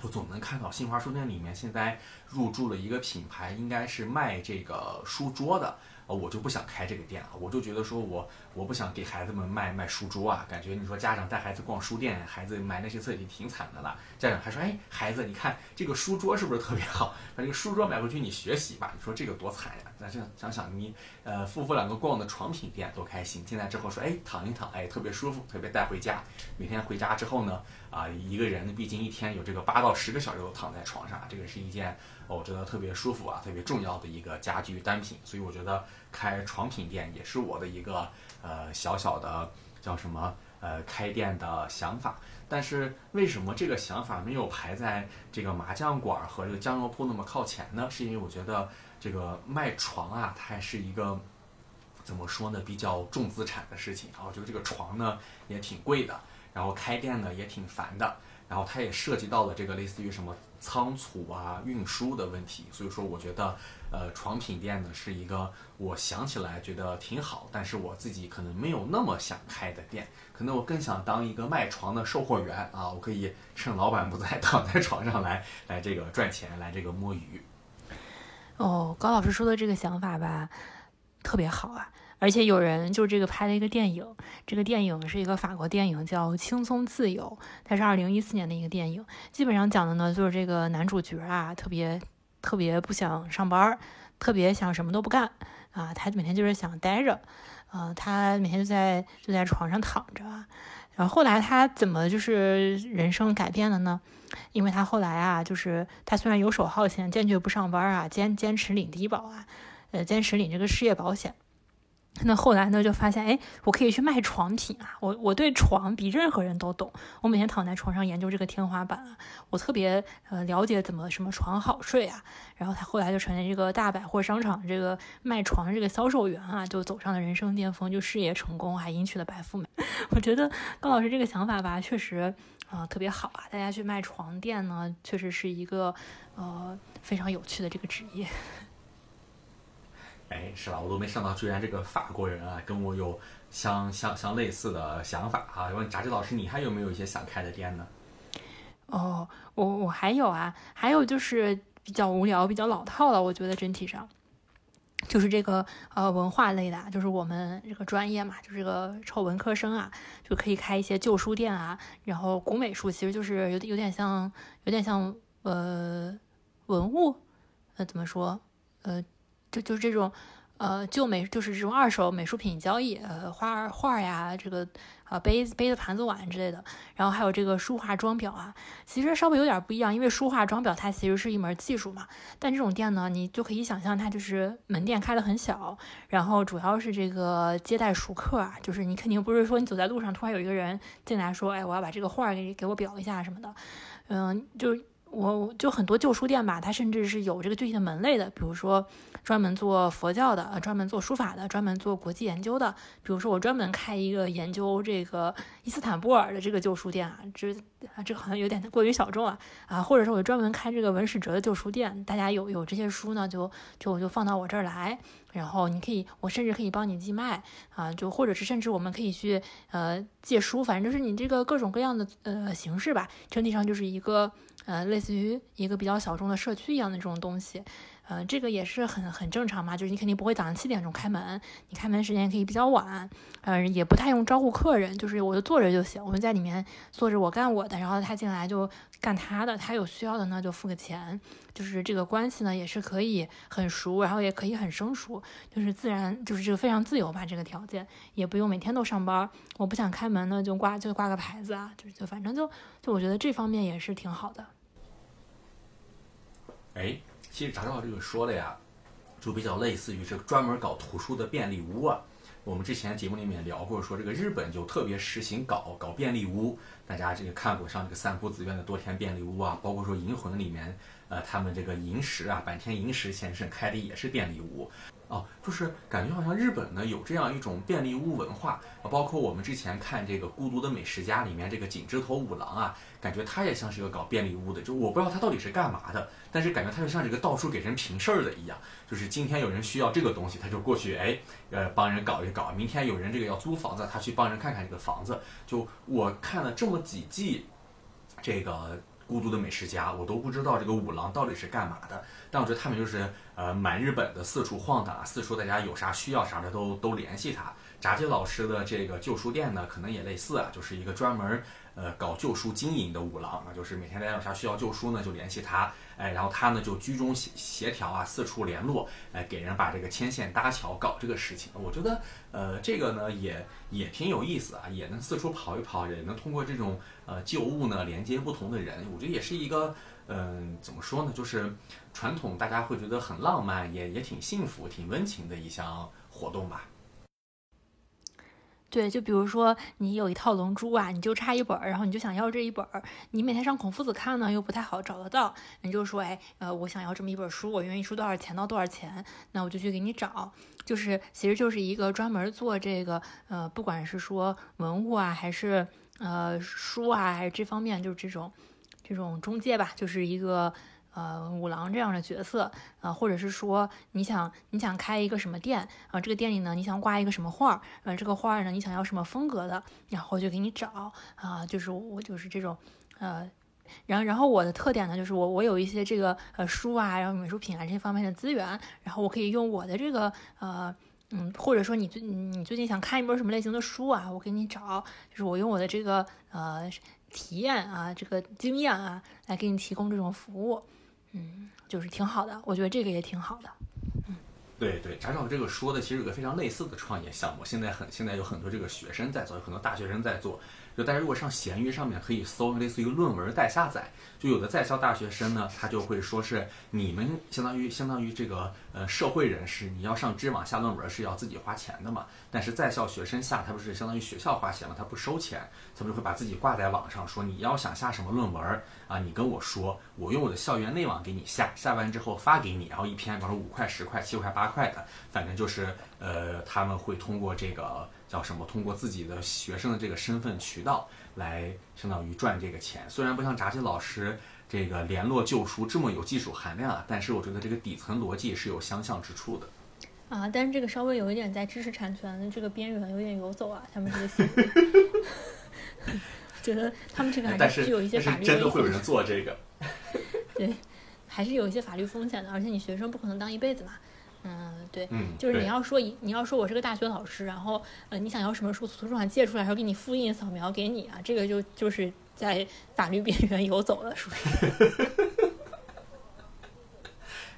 我总能看到新华书店里面现在入驻了一个品牌，应该是卖这个书桌的。呃，我就不想开这个店了，我就觉得说我我不想给孩子们卖卖书桌啊，感觉你说家长带孩子逛书店，孩子买那些册已经挺惨的了，家长还说，哎，孩子，你看这个书桌是不是特别好？把这个书桌买回去你学习吧，你说这个多惨呀？那这想想，你呃夫妇两个逛的床品店多开心，进来之后说，哎，躺一躺，哎，特别舒服，特别带回家。每天回家之后呢，啊，一个人毕竟一天有这个八到十个小时都躺在床上，这个是一件。我觉得特别舒服啊，特别重要的一个家居单品，所以我觉得开床品店也是我的一个呃小小的叫什么呃开店的想法。但是为什么这个想法没有排在这个麻将馆和这个酱肉铺那么靠前呢？是因为我觉得这个卖床啊，它还是一个怎么说呢，比较重资产的事情啊。我觉得这个床呢也挺贵的，然后开店呢也挺烦的，然后它也涉及到了这个类似于什么。仓储啊，运输的问题，所以说我觉得，呃，床品店呢是一个我想起来觉得挺好，但是我自己可能没有那么想开的店，可能我更想当一个卖床的售货员啊，我可以趁老板不在，躺在床上来来这个赚钱，来这个摸鱼。哦，高老师说的这个想法吧，特别好啊。而且有人就这个拍了一个电影，这个电影是一个法国电影，叫《轻松自由》，它是二零一四年的一个电影。基本上讲的呢，就是这个男主角啊，特别特别不想上班，特别想什么都不干啊，他每天就是想待着，啊，他每天就在就在床上躺着。然后后来他怎么就是人生改变了呢？因为他后来啊，就是他虽然游手好闲，坚决不上班啊，坚坚持领低保啊，呃，坚持领这个失业保险。那后来呢，就发现，哎，我可以去卖床品啊！我我对床比任何人都懂，我每天躺在床上研究这个天花板啊，我特别呃了解怎么什么床好睡啊。然后他后来就成了这个大百货商场这个卖床这个销售员啊，就走上了人生巅峰，就事业成功，还迎娶了白富美。[LAUGHS] 我觉得高老师这个想法吧，确实啊特别好啊！大家去卖床垫呢，确实是一个呃非常有趣的这个职业。哎，是吧？我都没想到，居然这个法国人啊，跟我有相相相类似的想法啊！问炸鸡老师，你还有没有一些想开的店呢？哦，我我还有啊，还有就是比较无聊、比较老套了。我觉得整体上，就是这个呃文化类的，就是我们这个专业嘛，就是这个臭文科生啊，就可以开一些旧书店啊。然后古美术其实就是有点有点像，有点像呃文物，呃怎么说？呃，就就是这种。呃，旧美就是这种二手美术品交易，呃，画画呀，这个啊杯子、杯子、盘子、碗之类的，然后还有这个书画装裱啊，其实稍微有点不一样，因为书画装裱它其实是一门技术嘛。但这种店呢，你就可以想象它就是门店开的很小，然后主要是这个接待熟客啊，就是你肯定不是说你走在路上突然有一个人进来说，哎，我要把这个画给给我裱一下什么的，嗯，就。我就很多旧书店吧，它甚至是有这个具体的门类的，比如说专门做佛教的，呃，专门做书法的，专门做国际研究的。比如说我专门开一个研究这个伊斯坦布尔的这个旧书店啊，这啊这好像有点过于小众了啊。或者说我专门开这个文史哲的旧书店，大家有有这些书呢，就就我就放到我这儿来，然后你可以，我甚至可以帮你寄卖啊，就或者是甚至我们可以去呃借书，反正就是你这个各种各样的呃形式吧，整体上就是一个。呃，类似于一个比较小众的社区一样的这种东西，呃，这个也是很很正常嘛，就是你肯定不会早上七点钟开门，你开门时间可以比较晚，呃，也不太用招呼客人，就是我就坐着就行，我们在里面坐着，我干我的，然后他进来就干他的，他有需要的呢就付个钱，就是这个关系呢也是可以很熟，然后也可以很生疏，就是自然就是这个非常自由吧，这个条件也不用每天都上班，我不想开门呢就挂就挂个牌子啊，就是就反正就就我觉得这方面也是挺好的。哎，其实查照这个说的呀，就比较类似于这个专门搞图书的便利屋啊。我们之前节目里面聊过，说这个日本就特别实行搞搞便利屋。大家这个看过像这个三浦子苑的多田便利屋啊，包括说银魂里面，呃，他们这个银石啊，坂田银石先生开的也是便利屋。哦，就是感觉好像日本呢有这样一种便利屋文化啊，包括我们之前看这个《孤独的美食家》里面这个井之头五郎啊，感觉他也像是一个搞便利屋的，就我不知道他到底是干嘛的，但是感觉他就像这个到处给人平事儿的一样，就是今天有人需要这个东西，他就过去哎，呃，帮人搞一搞；明天有人这个要租房子，他去帮人看看这个房子。就我看了这么几季，这个。孤独的美食家，我都不知道这个五郎到底是干嘛的，但我觉得他们就是呃满日本的四处晃荡啊，四处大家有啥需要啥的都都联系他。炸鸡老师的这个旧书店呢，可能也类似啊，就是一个专门呃搞旧书经营的五郎啊，就是每天大家有啥需要旧书呢，就联系他。哎，然后他呢就居中协协调啊，四处联络，哎，给人把这个牵线搭桥搞这个事情。我觉得，呃，这个呢也也挺有意思啊，也能四处跑一跑，也能通过这种呃旧物呢连接不同的人。我觉得也是一个，嗯，怎么说呢，就是传统大家会觉得很浪漫，也也挺幸福、挺温情的一项活动吧。对，就比如说你有一套《龙珠》啊，你就差一本儿，然后你就想要这一本儿，你每天上孔夫子看呢又不太好找得到，你就说，哎，呃，我想要这么一本书，我愿意出多少钱到多少钱，那我就去给你找，就是其实就是一个专门做这个，呃，不管是说文物啊，还是呃书啊，还是这方面，就是这种这种中介吧，就是一个。呃，五郎这样的角色，啊，或者是说你想你想开一个什么店啊？这个店里呢，你想挂一个什么画儿？呃，这个画儿呢，你想要什么风格的？然后就给你找啊，就是我就是这种，呃，然后然后我的特点呢，就是我我有一些这个呃书啊，然后美术品啊这些方面的资源，然后我可以用我的这个呃嗯，或者说你最你最近想看一本什么类型的书啊？我给你找，就是我用我的这个呃体验啊，这个经验啊，来给你提供这种服务。嗯，就是挺好的，我觉得这个也挺好的。嗯，对对，查找这个说的其实有个非常类似的创业项目，现在很现在有很多这个学生在做，有很多大学生在做。就大家如果上闲鱼上面可以搜类似于论文待下载，就有的在校大学生呢，他就会说是你们相当于相当于这个呃社会人士，你要上知网下论文是要自己花钱的嘛。但是在校学生下他不是相当于学校花钱嘛，他不收钱，他们就会把自己挂在网上说你要想下什么论文啊，你跟我说，我用我的校园内网给你下，下完之后发给你，然后一篇比如说五块十块七块八块的，反正就是呃他们会通过这个。叫什么？通过自己的学生的这个身份渠道来，相当于赚这个钱。虽然不像炸鸡老师这个联络旧书这么有技术含量啊，但是我觉得这个底层逻辑是有相像之处的。啊，但是这个稍微有一点在知识产权的这个边缘有点游走啊，他们这个 [LAUGHS] 觉得他们这个还是有一些法律真的会有人做这个？[LAUGHS] 对，还是有一些法律风险的，而且你学生不可能当一辈子嘛。嗯，对，嗯，就是你要说一你要说我是个大学老师，然后呃你想要什么书，图书馆借出来，然后给你复印扫描给你啊，这个就就是在法律边缘游走了，属于。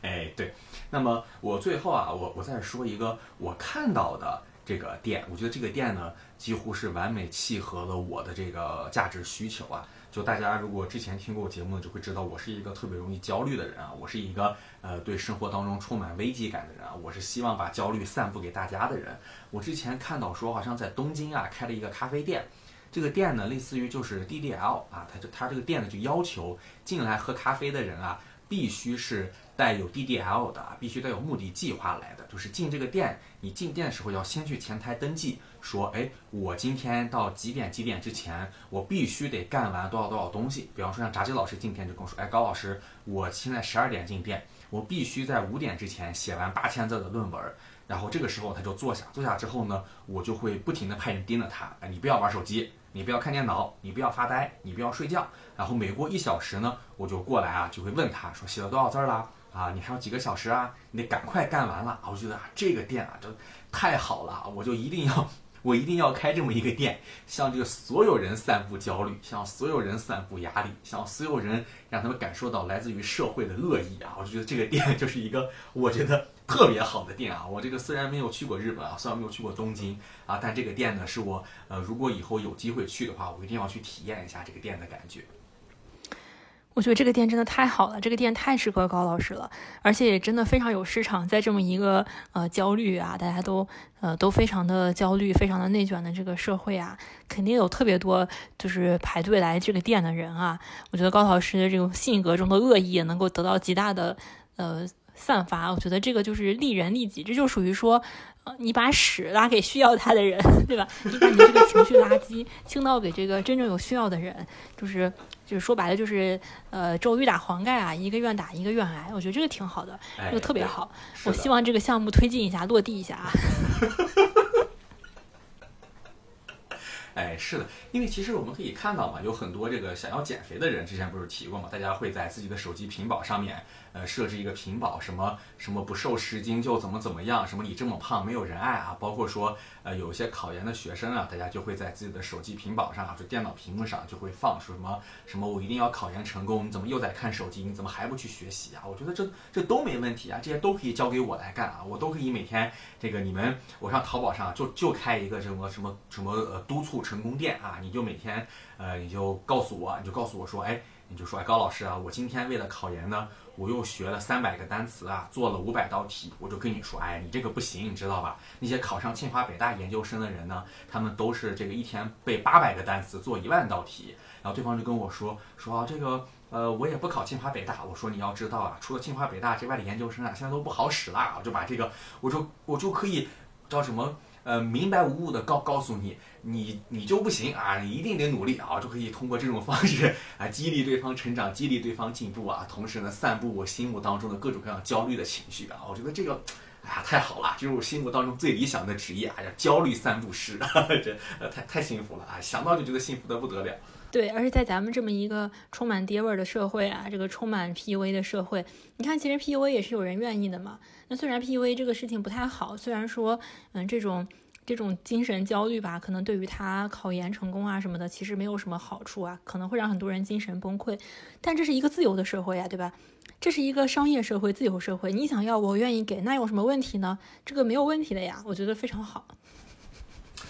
[LAUGHS] 哎，对。那么我最后啊，我我再说一个我看到的这个店，我觉得这个店呢，几乎是完美契合了我的这个价值需求啊。就大家如果之前听过我节目，就会知道我是一个特别容易焦虑的人啊，我是一个呃对生活当中充满危机感的人啊，我是希望把焦虑散布给大家的人。我之前看到说，好像在东京啊开了一个咖啡店，这个店呢类似于就是 DDL 啊，它就它这个店呢就要求进来喝咖啡的人啊，必须是带有 DDL 的，必须带有目的计划来的。就是进这个店，你进店的时候要先去前台登记，说，哎，我今天到几点几点之前，我必须得干完多少多少东西。比方说像炸鸡老师进店就跟我说，哎，高老师，我现在十二点进店，我必须在五点之前写完八千字的论文。然后这个时候他就坐下，坐下之后呢，我就会不停的派人盯着他，哎，你不要玩手机，你不要看电脑，你不要发呆，你不要睡觉。然后每过一小时呢，我就过来啊，就会问他说写了多少字儿啦？啊，你还有几个小时啊？你得赶快干完了啊！我觉得啊，这个店啊，这太好了，我就一定要，[LAUGHS] 我一定要开这么一个店，向这个所有人散布焦虑，向所有人散布压力，向所有人让他们感受到来自于社会的恶意啊！我就觉得这个店 [LAUGHS] 就是一个我觉得特别好的店啊！我这个虽然没有去过日本啊，虽然没有去过东京啊，但这个店呢是我呃，如果以后有机会去的话，我一定要去体验一下这个店的感觉。我觉得这个店真的太好了，这个店太适合高老师了，而且也真的非常有市场。在这么一个呃焦虑啊，大家都呃都非常的焦虑、非常的内卷的这个社会啊，肯定有特别多就是排队来这个店的人啊。我觉得高老师的这种性格中的恶意也能够得到极大的呃散发。我觉得这个就是利人利己，这就属于说。你把屎拉给需要它的人，对吧？你把你这个情绪垃圾倾倒给这个真正有需要的人，就是就是说白了就是呃周瑜打黄盖啊，一个愿打一个愿挨。我觉得这个挺好的，哎这个特别好。我希望这个项目推进一下，落地一下啊。[LAUGHS] 是的，因为其实我们可以看到嘛，有很多这个想要减肥的人，之前不是提过嘛，大家会在自己的手机屏保上面，呃，设置一个屏保，什么什么不瘦十斤就怎么怎么样，什么你这么胖没有人爱啊，包括说，呃，有一些考研的学生啊，大家就会在自己的手机屏保上啊，就电脑屏幕上就会放说什么什么我一定要考研成功，你怎么又在看手机？你怎么还不去学习啊？我觉得这这都没问题啊，这些都可以交给我来干啊，我都可以每天这个你们我上淘宝上就就开一个什么什么什么呃督促成宫殿啊，你就每天呃你就告诉我，你就告诉我说，哎，你就说哎高老师啊，我今天为了考研呢，我又学了三百个单词啊，做了五百道题，我就跟你说，哎，你这个不行，你知道吧？那些考上清华北大研究生的人呢，他们都是这个一天背八百个单词，做一万道题。然后对方就跟我说说啊，这个呃我也不考清华北大。我说你要知道啊，除了清华北大之外的研究生啊，现在都不好使啦。我就把这个，我就我就可以叫什么？呃，明白无误的告告诉你，你你就不行啊，你一定得努力啊，就可以通过这种方式 [LAUGHS] 啊，激励对方成长，激励对方进步啊，同时呢，散布我心目当中的各种各样焦虑的情绪啊，我觉得这个，哎呀，太好了，这是我心目当中最理想的职业啊，叫焦虑散布师，[LAUGHS] 这太太幸福了啊，想到就觉得幸福的不得了。对，而且在咱们这么一个充满爹味儿的社会啊，这个充满 PUA 的社会，你看，其实 PUA 也是有人愿意的嘛。那虽然 PUA 这个事情不太好，虽然说，嗯，这种这种精神焦虑吧，可能对于他考研成功啊什么的，其实没有什么好处啊，可能会让很多人精神崩溃。但这是一个自由的社会啊，对吧？这是一个商业社会、自由社会，你想要，我愿意给，那有什么问题呢？这个没有问题的呀，我觉得非常好。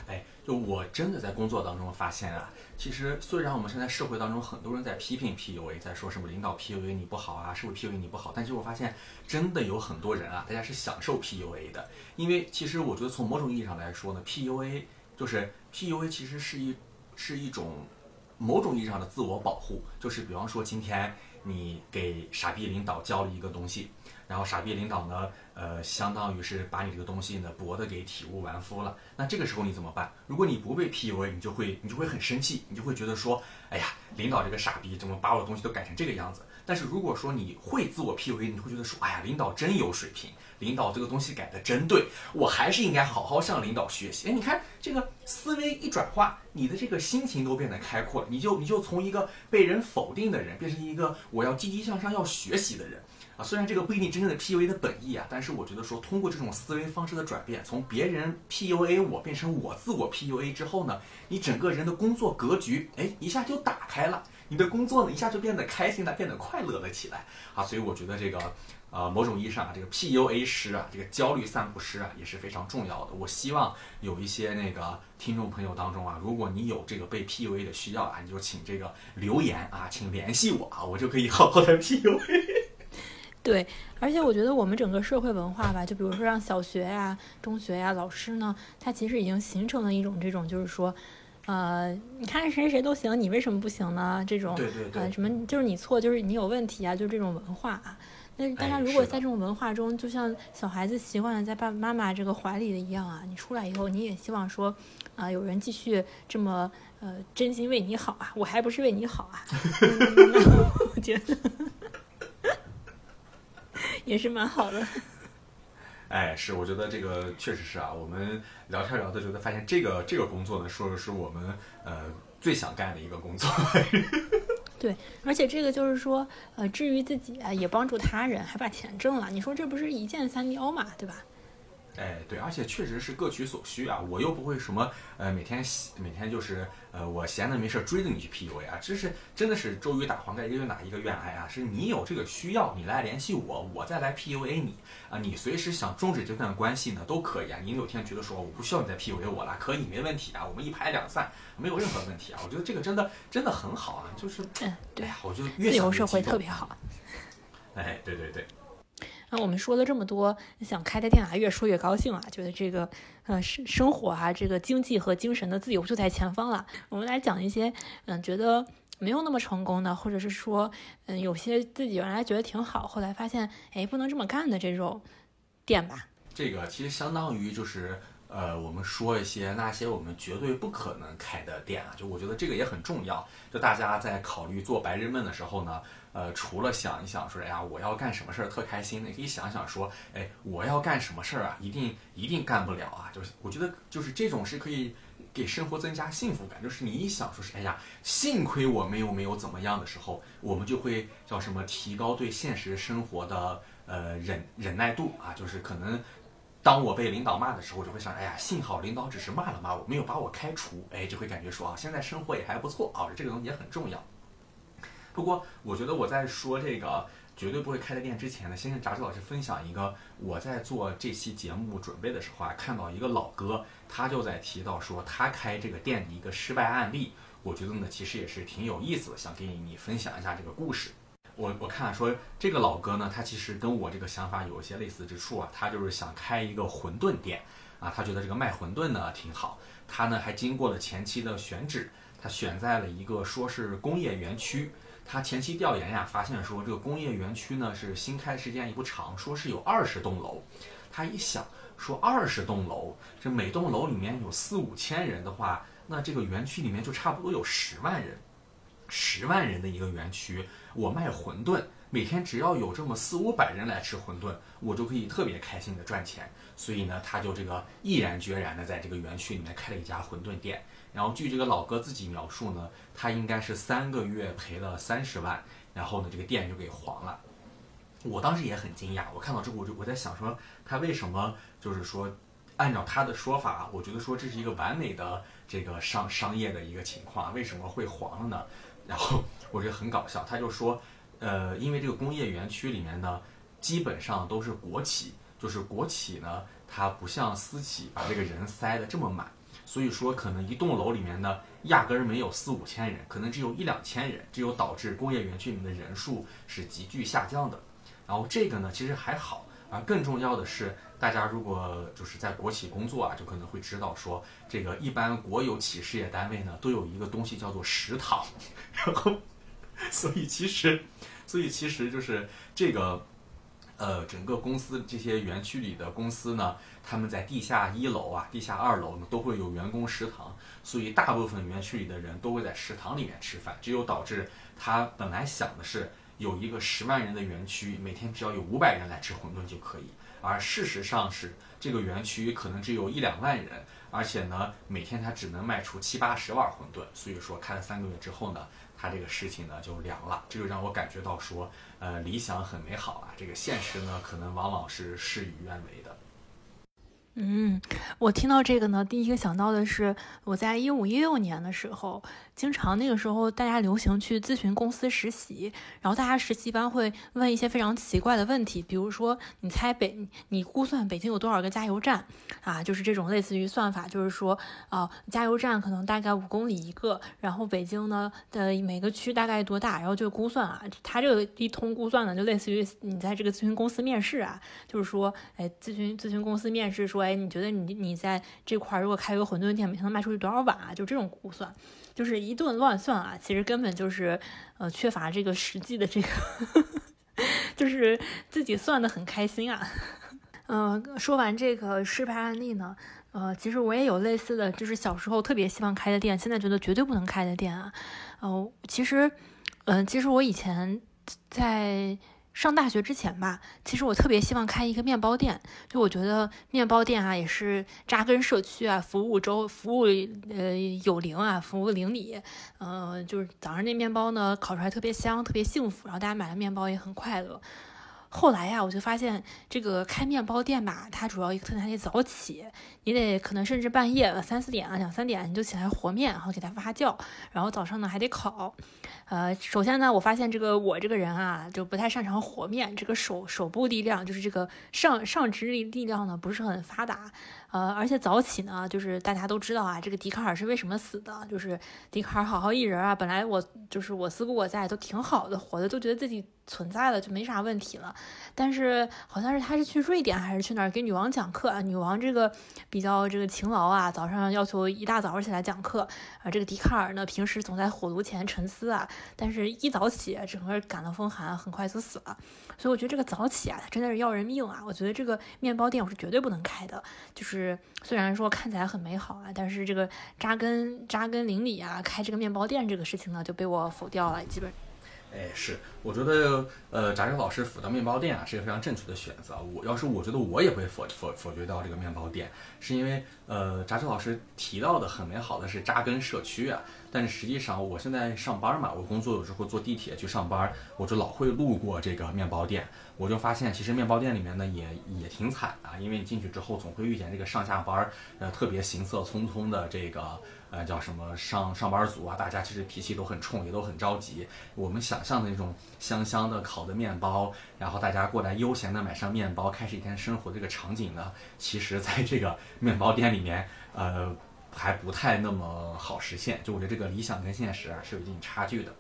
哎，就我真的在工作当中发现啊，其实虽然我们现在社会当中很多人在批评 PUA，在说什么领导 PUA 你不好啊，社会 PUA 你不好，但是我发现真的有很多人啊，大家是享受 PUA 的，因为其实我觉得从某种意义上来说呢，PUA 就是 PUA 其实是一是一种某种意义上的自我保护，就是比方说今天你给傻逼领导交了一个东西。然后傻逼领导呢，呃，相当于是把你这个东西呢驳得给体无完肤了。那这个时候你怎么办？如果你不被 PUA，你就会你就会很生气，你就会觉得说，哎呀，领导这个傻逼怎么把我的东西都改成这个样子？但是如果说你会自我 PUA，你会觉得说，哎呀，领导真有水平，领导这个东西改的真对，我还是应该好好向领导学习。哎，你看这个思维一转化，你的这个心情都变得开阔了，你就你就从一个被人否定的人，变成一个我要积极向上要学习的人。啊，虽然这个不一定真正的 PUA 的本意啊，但是我觉得说通过这种思维方式的转变，从别人 PUA 我变成我自我 PUA 之后呢，你整个人的工作格局，哎，一下就打开了，你的工作呢一下就变得开心了，变得快乐了起来啊，所以我觉得这个，呃，某种意义上啊，这个 PUA 师啊，这个焦虑散布师啊，也是非常重要的。我希望有一些那个听众朋友当中啊，如果你有这个被 PUA 的需要啊，你就请这个留言啊，请联系我啊，我就可以好好的 PUA。对，而且我觉得我们整个社会文化吧，就比如说让小学呀、中学呀，老师呢，他其实已经形成了一种这种，就是说，呃，你看谁谁都行，你为什么不行呢？这种，对对对，呃，什么就是你错，就是你有问题啊，就是这种文化啊。那大家如果在这种文化中，就像小孩子习惯了在爸爸妈妈这个怀里的一样啊，你出来以后，你也希望说，啊，有人继续这么呃真心为你好啊，我还不是为你好啊？[LAUGHS] [LAUGHS] 我觉得。也是蛮好的，[LAUGHS] 哎，是，我觉得这个确实是啊。我们聊天聊的，觉得发现这个这个工作呢，说的是我们呃最想干的一个工作。[LAUGHS] 对，而且这个就是说，呃，至于自己啊，也帮助他人，还把钱挣了。你说这不是一箭三雕嘛，对吧？哎，对，而且确实是各取所需啊。我又不会什么，呃，每天每天就是，呃，我闲的没事追着你去 PUA 啊。这是真的是周瑜打黄盖，一个愿打一个愿挨啊。是你有这个需要，你来联系我，我再来 PUA 你啊。你随时想终止这段关系呢，都可以啊。你有天觉得说我不需要你再 PUA 我了，可以，没问题啊。我们一拍两散，没有任何问题啊。我觉得这个真的真的很好啊，就是，嗯，对啊，我就越自由社会特别好。哎，对对对。那我们说了这么多，想开的店啊，越说越高兴啊，觉得这个呃生生活啊，这个经济和精神的自由就在前方了。我们来讲一些嗯，觉得没有那么成功的，或者是说嗯，有些自己原来觉得挺好，后来发现哎不能这么干的这种店吧。这个其实相当于就是呃，我们说一些那些我们绝对不可能开的店啊，就我觉得这个也很重要。就大家在考虑做白日梦的时候呢。呃，除了想一想说，哎呀，我要干什么事儿特开心，你可以想想说，哎，我要干什么事儿啊，一定一定干不了啊。就是我觉得，就是这种是可以给生活增加幸福感。就是你一想说是，哎呀，幸亏我没有没有怎么样的时候，我们就会叫什么提高对现实生活的呃忍忍耐度啊。就是可能当我被领导骂的时候，我就会想，哎呀，幸好领导只是骂了骂我，没有把我开除，哎，就会感觉说啊，现在生活也还不错啊。这个东西也很重要。不过，我觉得我在说这个绝对不会开的店之前呢，先跟炸子老师分享一个我在做这期节目准备的时候啊，看到一个老哥，他就在提到说他开这个店的一个失败案例。我觉得呢，其实也是挺有意思的，想给你分享一下这个故事。我我看说这个老哥呢，他其实跟我这个想法有一些类似之处啊，他就是想开一个馄饨店啊，他觉得这个卖馄饨呢挺好，他呢还经过了前期的选址，他选在了一个说是工业园区。他前期调研呀，发现说这个工业园区呢是新开时间也不长，说是有二十栋楼。他一想说二十栋楼，这每栋楼里面有四五千人的话，那这个园区里面就差不多有十万人。十万人的一个园区，我卖馄饨，每天只要有这么四五百人来吃馄饨，我就可以特别开心的赚钱。所以呢，他就这个毅然决然的在这个园区里面开了一家馄饨店。然后据这个老哥自己描述呢，他应该是三个月赔了三十万，然后呢这个店就给黄了。我当时也很惊讶，我看到之后我就我在想说，他为什么就是说按照他的说法，我觉得说这是一个完美的这个商商业的一个情况，为什么会黄了呢？然后我觉得很搞笑，他就说，呃，因为这个工业园区里面呢，基本上都是国企，就是国企呢，它不像私企把这个人塞得这么满。所以说，可能一栋楼里面呢，压根儿没有四五千人，可能只有一两千人，这就导致工业园区里面的人数是急剧下降的。然后这个呢，其实还好，而更重要的是，大家如果就是在国企工作啊，就可能会知道说，这个一般国有企事业单位呢，都有一个东西叫做食堂。[LAUGHS] 然后，所以其实，所以其实就是这个。呃，整个公司这些园区里的公司呢，他们在地下一楼啊、地下二楼呢都会有员工食堂，所以大部分园区里的人都会在食堂里面吃饭，这就导致他本来想的是有一个十万人的园区，每天只要有五百人来吃馄饨就可以。而事实上是，这个园区可能只有一两万人，而且呢，每天他只能卖出七八十碗馄饨。所以说，开了三个月之后呢，他这个事情呢就凉了。这就让我感觉到说，呃，理想很美好啊，这个现实呢，可能往往是事与愿违。嗯，我听到这个呢，第一个想到的是我在一五一六年的时候。经常那个时候，大家流行去咨询公司实习，然后大家实习班会问一些非常奇怪的问题，比如说，你猜北，你估算北京有多少个加油站啊？就是这种类似于算法，就是说，啊，加油站可能大概五公里一个，然后北京呢的每个区大概多大？然后就估算啊，他这个一通估算呢，就类似于你在这个咨询公司面试啊，就是说，哎，咨询咨询公司面试说，哎，你觉得你你在这块如果开一个馄饨店，每天能卖出去多少碗啊？就这种估算。就是一顿乱算啊，其实根本就是，呃，缺乏这个实际的这个，[LAUGHS] 就是自己算的很开心啊。嗯，[LAUGHS] 说完这个失败案例呢，呃，其实我也有类似的就是小时候特别希望开的店，现在觉得绝对不能开的店啊。呃，其实，嗯，其实我以前在。上大学之前吧，其实我特别希望开一个面包店，就我觉得面包店啊也是扎根社区啊，服务周服务呃有灵啊，服务邻里，呃就是早上那面包呢烤出来特别香，特别幸福，然后大家买了面包也很快乐。后来呀，我就发现这个开面包店吧，它主要一个特点还得早起，你得可能甚至半夜三四点啊，两三点你就起来和面，然后给它发酵，然后早上呢还得烤。呃，首先呢，我发现这个我这个人啊，就不太擅长和面，这个手手部力量就是这个上上肢力力量呢不是很发达。呃，而且早起呢，就是大家都知道啊，这个笛卡尔是为什么死的？就是笛卡尔好好一人啊，本来我就是我思故我在都挺好的，活的都觉得自己存在了就没啥问题了。但是好像是他是去瑞典还是去哪儿给女王讲课啊？女王这个比较这个勤劳啊，早上要求一大早起来讲课啊。这个笛卡尔呢，平时总在火炉前沉思啊，但是一早起整个感到风寒，很快就死了。所以我觉得这个早起啊，它真的是要人命啊！我觉得这个面包店我是绝对不能开的。就是虽然说看起来很美好啊，但是这个扎根扎根邻里啊，开这个面包店这个事情呢，就被我否掉了，基本。哎，是，我觉得，呃，翟志老师辅导面包店啊，是一个非常正确的选择。我要是我觉得我也会否否否决掉这个面包店，是因为，呃，翟志老师提到的很美好的是扎根社区啊。但是实际上，我现在上班嘛，我工作有时候坐地铁去上班，我就老会路过这个面包店，我就发现其实面包店里面呢也也挺惨的，因为你进去之后总会遇见这个上下班，呃，特别行色匆匆的这个呃叫什么上上班族啊，大家其实脾气都很冲，也都很着急。我们想象的那种香香的烤的面包，然后大家过来悠闲的买上面包，开始一天生活这个场景呢，其实在这个面包店里面，呃。还不太那么好实现，就我觉得这个理想跟现实啊是有一定差距的。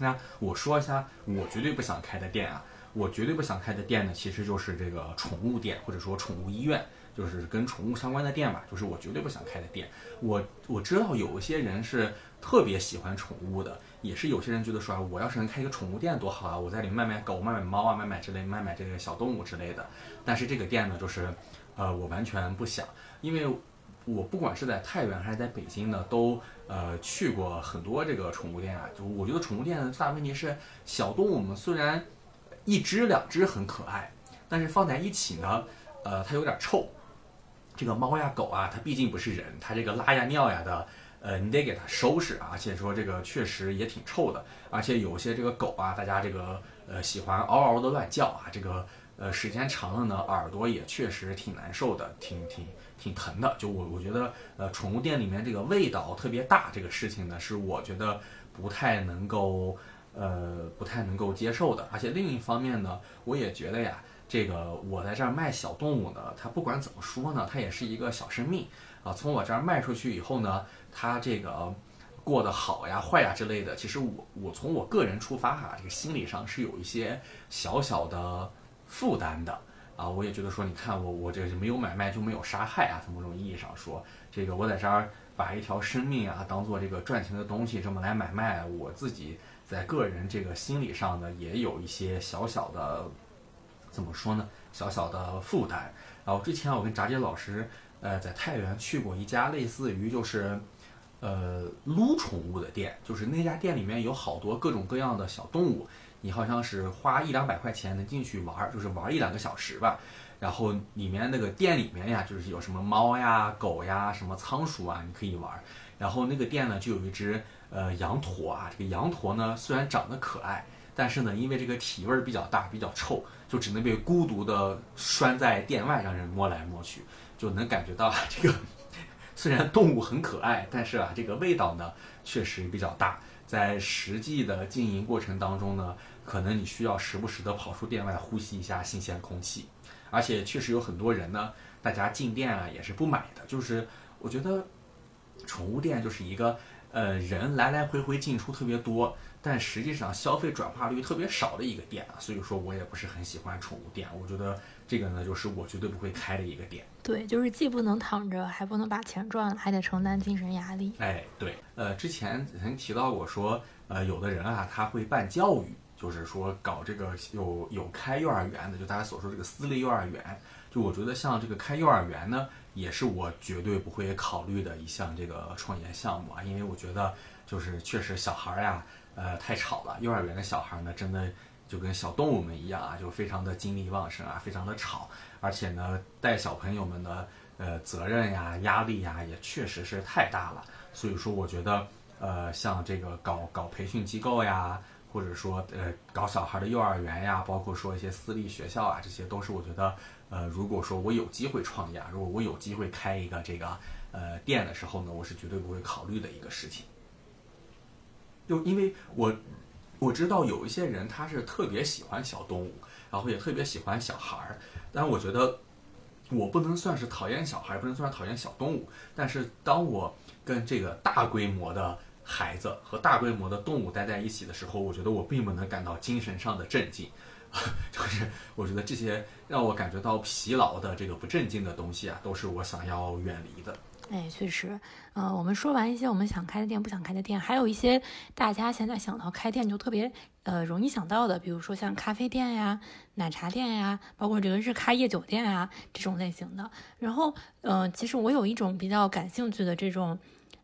那我说一下我绝对不想开的店啊，我绝对不想开的店呢，其实就是这个宠物店或者说宠物医院，就是跟宠物相关的店吧，就是我绝对不想开的店。我我知道有一些人是特别喜欢宠物的，也是有些人觉得说啊，我要是能开一个宠物店多好啊，我在里面卖卖狗、卖卖猫啊、卖卖之类、卖卖这个小动物之类的。但是这个店呢，就是呃，我完全不想，因为。我不管是在太原还是在北京呢，都呃去过很多这个宠物店啊。就我觉得宠物店的大问题是，小动物们虽然一只两只很可爱，但是放在一起呢，呃，它有点臭。这个猫呀狗啊，它毕竟不是人，它这个拉呀尿呀的，呃，你得给它收拾啊。而且说这个确实也挺臭的，而且有些这个狗啊，大家这个呃喜欢嗷嗷的乱叫啊，这个呃时间长了呢，耳朵也确实挺难受的，挺挺。挺疼的，就我我觉得，呃，宠物店里面这个味道特别大，这个事情呢，是我觉得不太能够，呃，不太能够接受的。而且另一方面呢，我也觉得呀，这个我在这儿卖小动物呢，它不管怎么说呢，它也是一个小生命啊。从我这儿卖出去以后呢，它这个过得好呀、坏呀之类的，其实我我从我个人出发哈，这个心理上是有一些小小的负担的。啊，我也觉得说，你看我我这个没有买卖就没有杀害啊，从某种意义上说，这个我在这儿把一条生命啊当做这个赚钱的东西这么来买卖，我自己在个人这个心理上呢也有一些小小的，怎么说呢，小小的负担。然后之前我跟炸姐老师呃在太原去过一家类似于就是呃撸宠物的店，就是那家店里面有好多各种各样的小动物。你好像是花一两百块钱能进去玩，就是玩一两个小时吧。然后里面那个店里面呀，就是有什么猫呀、狗呀、什么仓鼠啊，你可以玩。然后那个店呢，就有一只呃羊驼啊，这个羊驼呢虽然长得可爱，但是呢，因为这个体味比较大，比较臭，就只能被孤独的拴在店外，让人摸来摸去，就能感觉到这个虽然动物很可爱，但是啊，这个味道呢确实比较大。在实际的经营过程当中呢，可能你需要时不时的跑出店外呼吸一下新鲜空气，而且确实有很多人呢，大家进店啊也是不买的，就是我觉得宠物店就是一个呃人来来回回进出特别多，但实际上消费转化率特别少的一个店啊，所以说我也不是很喜欢宠物店，我觉得这个呢就是我绝对不会开的一个店。对，就是既不能躺着，还不能把钱赚了，还得承担精神压力。哎，对，呃，之前曾提到过说，呃，有的人啊，他会办教育，就是说搞这个有有开幼儿园的，就大家所说这个私立幼儿园。就我觉得像这个开幼儿园呢，也是我绝对不会考虑的一项这个创业项目啊，因为我觉得就是确实小孩儿呀，呃，太吵了。幼儿园的小孩呢，真的就跟小动物们一样啊，就非常的精力旺盛啊，非常的吵。而且呢，带小朋友们的呃责任呀、压力呀，也确实是太大了。所以说，我觉得呃，像这个搞搞培训机构呀，或者说呃搞小孩的幼儿园呀，包括说一些私立学校啊，这些都是我觉得呃，如果说我有机会创业啊，如果我有机会开一个这个呃店的时候呢，我是绝对不会考虑的一个事情。就因为我我知道有一些人他是特别喜欢小动物，然后也特别喜欢小孩儿。但我觉得，我不能算是讨厌小孩，不能算是讨厌小动物。但是当我跟这个大规模的孩子和大规模的动物待在一起的时候，我觉得我并不能感到精神上的镇静。[LAUGHS] 就是我觉得这些让我感觉到疲劳的这个不镇静的东西啊，都是我想要远离的。哎，确实，呃，我们说完一些我们想开的店、不想开的店，还有一些大家现在想到开店就特别呃容易想到的，比如说像咖啡店呀、奶茶店呀，包括这个日咖夜酒店呀这种类型的。然后，呃，其实我有一种比较感兴趣的这种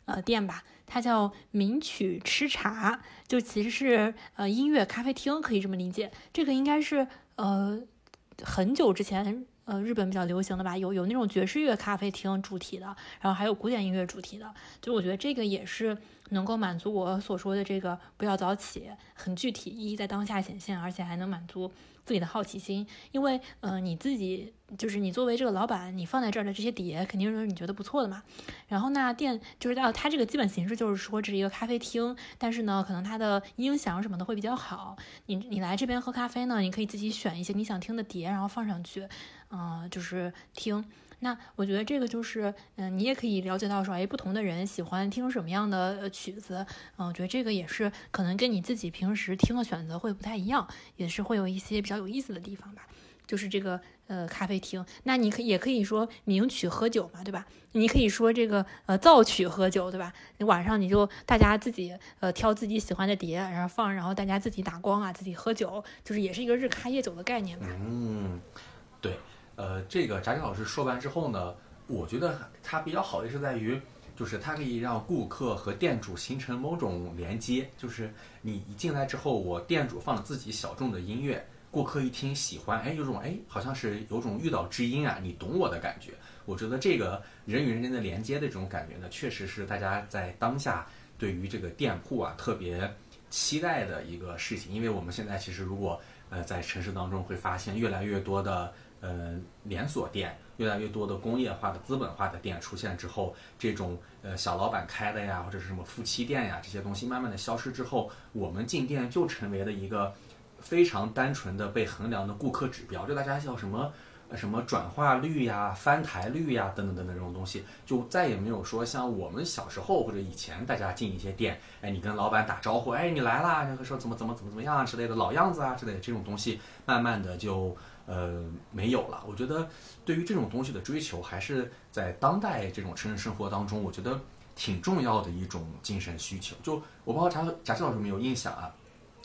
呃店吧，它叫名曲吃茶，就其实是呃音乐咖啡厅，可以这么理解。这个应该是呃很久之前。呃，日本比较流行的吧，有有那种爵士乐咖啡厅主题的，然后还有古典音乐主题的，就我觉得这个也是能够满足我所说的这个不要早起，很具体，一在当下显现，而且还能满足。自己的好奇心，因为呃你自己就是你作为这个老板，你放在这儿的这些碟肯定是你觉得不错的嘛。然后那店就是到它这个基本形式就是说这是一个咖啡厅，但是呢可能它的音响什么的会比较好。你你来这边喝咖啡呢，你可以自己选一些你想听的碟，然后放上去，嗯就是听。那我觉得这个就是，嗯，你也可以了解到说，哎，不同的人喜欢听什么样的曲子，嗯，我觉得这个也是可能跟你自己平时听的选择会不太一样，也是会有一些比较有意思的地方吧。就是这个呃咖啡厅，那你可也可以说名曲喝酒嘛，对吧？你可以说这个呃造曲喝酒，对吧？你晚上你就大家自己呃挑自己喜欢的碟，然后放，然后大家自己打光啊，自己喝酒，就是也是一个日咖夜酒的概念吧。嗯，对。呃，这个翟老师说完之后呢，我觉得它比较好的是在于，就是它可以让顾客和店主形成某种连接，就是你一进来之后，我店主放了自己小众的音乐，顾客一听喜欢，哎，有种哎，好像是有种遇到知音啊，你懂我的感觉。我觉得这个人与人之间的连接的这种感觉呢，确实是大家在当下对于这个店铺啊特别期待的一个事情，因为我们现在其实如果呃在城市当中会发现越来越多的。呃，连锁店越来越多的工业化的资本化的店出现之后，这种呃小老板开的呀，或者是什么夫妻店呀，这些东西慢慢的消失之后，我们进店就成为了一个非常单纯的被衡量的顾客指标，就大家叫什么什么转化率呀、翻台率呀等等等等这种东西，就再也没有说像我们小时候或者以前大家进一些店，哎，你跟老板打招呼，哎，你来啦，然后说怎么怎么怎么怎么样之类的老样子啊之类的这种东西，慢慢的就。呃，没有了。我觉得，对于这种东西的追求，还是在当代这种城市生活当中，我觉得挺重要的一种精神需求。就我不知道贾贾老师有没有印象啊？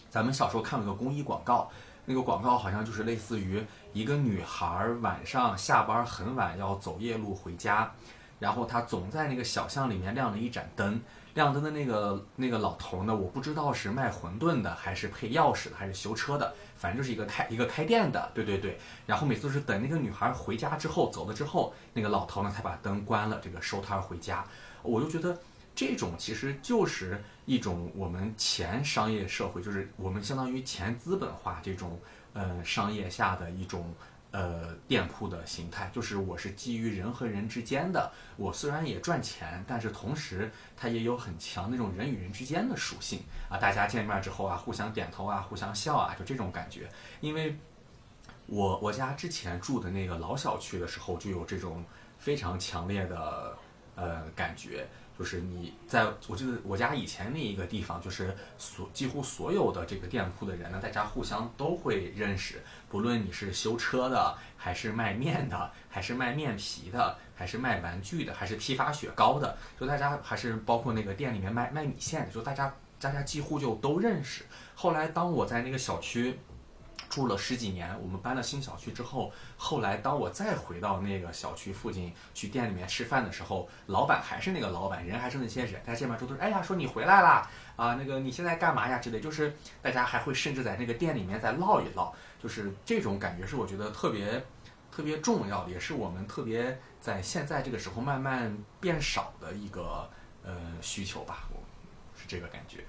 咱们小时候看了个公益广告，那个广告好像就是类似于一个女孩晚上下班很晚要走夜路回家，然后她总在那个小巷里面亮了一盏灯，亮灯的那个那个老头呢，我不知道是卖馄饨的，还是配钥匙的，还是修车的，反正就是一个开一个开店的，对对对。然后每次都是等那个女孩回家之后走了之后，那个老头呢才把灯关了，这个收摊回家。我就觉得这种其实就是一种我们前商业社会，就是我们相当于前资本化这种呃商业下的一种。呃，店铺的形态就是我是基于人和人之间的，我虽然也赚钱，但是同时它也有很强那种人与人之间的属性啊。大家见面之后啊，互相点头啊，互相笑啊，就这种感觉。因为我我家之前住的那个老小区的时候，就有这种非常强烈的呃感觉。就是你在我记得我家以前那一个地方，就是所几乎所有的这个店铺的人呢，大家互相都会认识。不论你是修车的，还是卖面的，还是卖面皮的，还是卖玩具的，还是批发雪糕的，就大家还是包括那个店里面卖卖米线的，就大家大家几乎就都认识。后来当我在那个小区。住了十几年，我们搬了新小区之后，后来当我再回到那个小区附近去店里面吃饭的时候，老板还是那个老板，人还是那些人，大家见面之后都是哎呀，说你回来啦，啊，那个你现在干嘛呀之类，就是大家还会甚至在那个店里面再唠一唠，就是这种感觉是我觉得特别特别重要的，也是我们特别在现在这个时候慢慢变少的一个呃需求吧，我是这个感觉。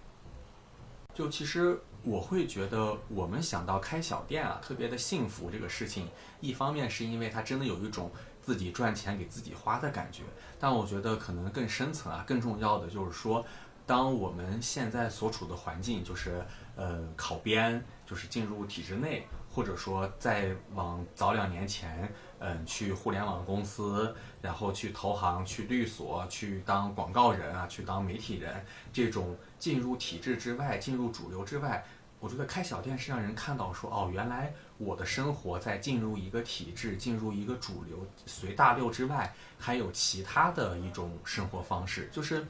就其实我会觉得，我们想到开小店啊，特别的幸福这个事情，一方面是因为它真的有一种自己赚钱给自己花的感觉，但我觉得可能更深层啊，更重要的就是说，当我们现在所处的环境就是呃考编，就是进入体制内，或者说再往早两年前，嗯，去互联网公司，然后去投行、去律所、去当广告人啊，去当媒体人这种。进入体制之外，进入主流之外，我觉得开小店是让人看到说，哦，原来我的生活在进入一个体制、进入一个主流、随大流之外，还有其他的一种生活方式，就是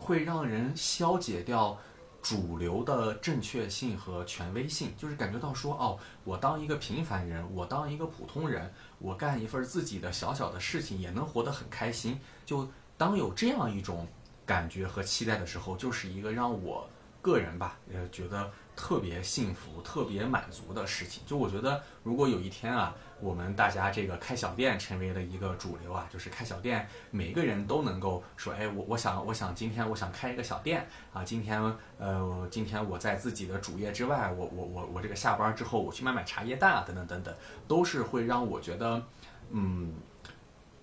会让人消解掉主流的正确性和权威性，就是感觉到说，哦，我当一个平凡人，我当一个普通人，我干一份自己的小小的事情，也能活得很开心。就当有这样一种。感觉和期待的时候，就是一个让我个人吧，呃，觉得特别幸福、特别满足的事情。就我觉得，如果有一天啊，我们大家这个开小店成为了一个主流啊，就是开小店，每个人都能够说，哎，我我想我想今天我想开一个小店啊，今天呃，今天我在自己的主业之外，我我我我这个下班之后我去卖卖茶叶蛋啊，等等等等，都是会让我觉得，嗯，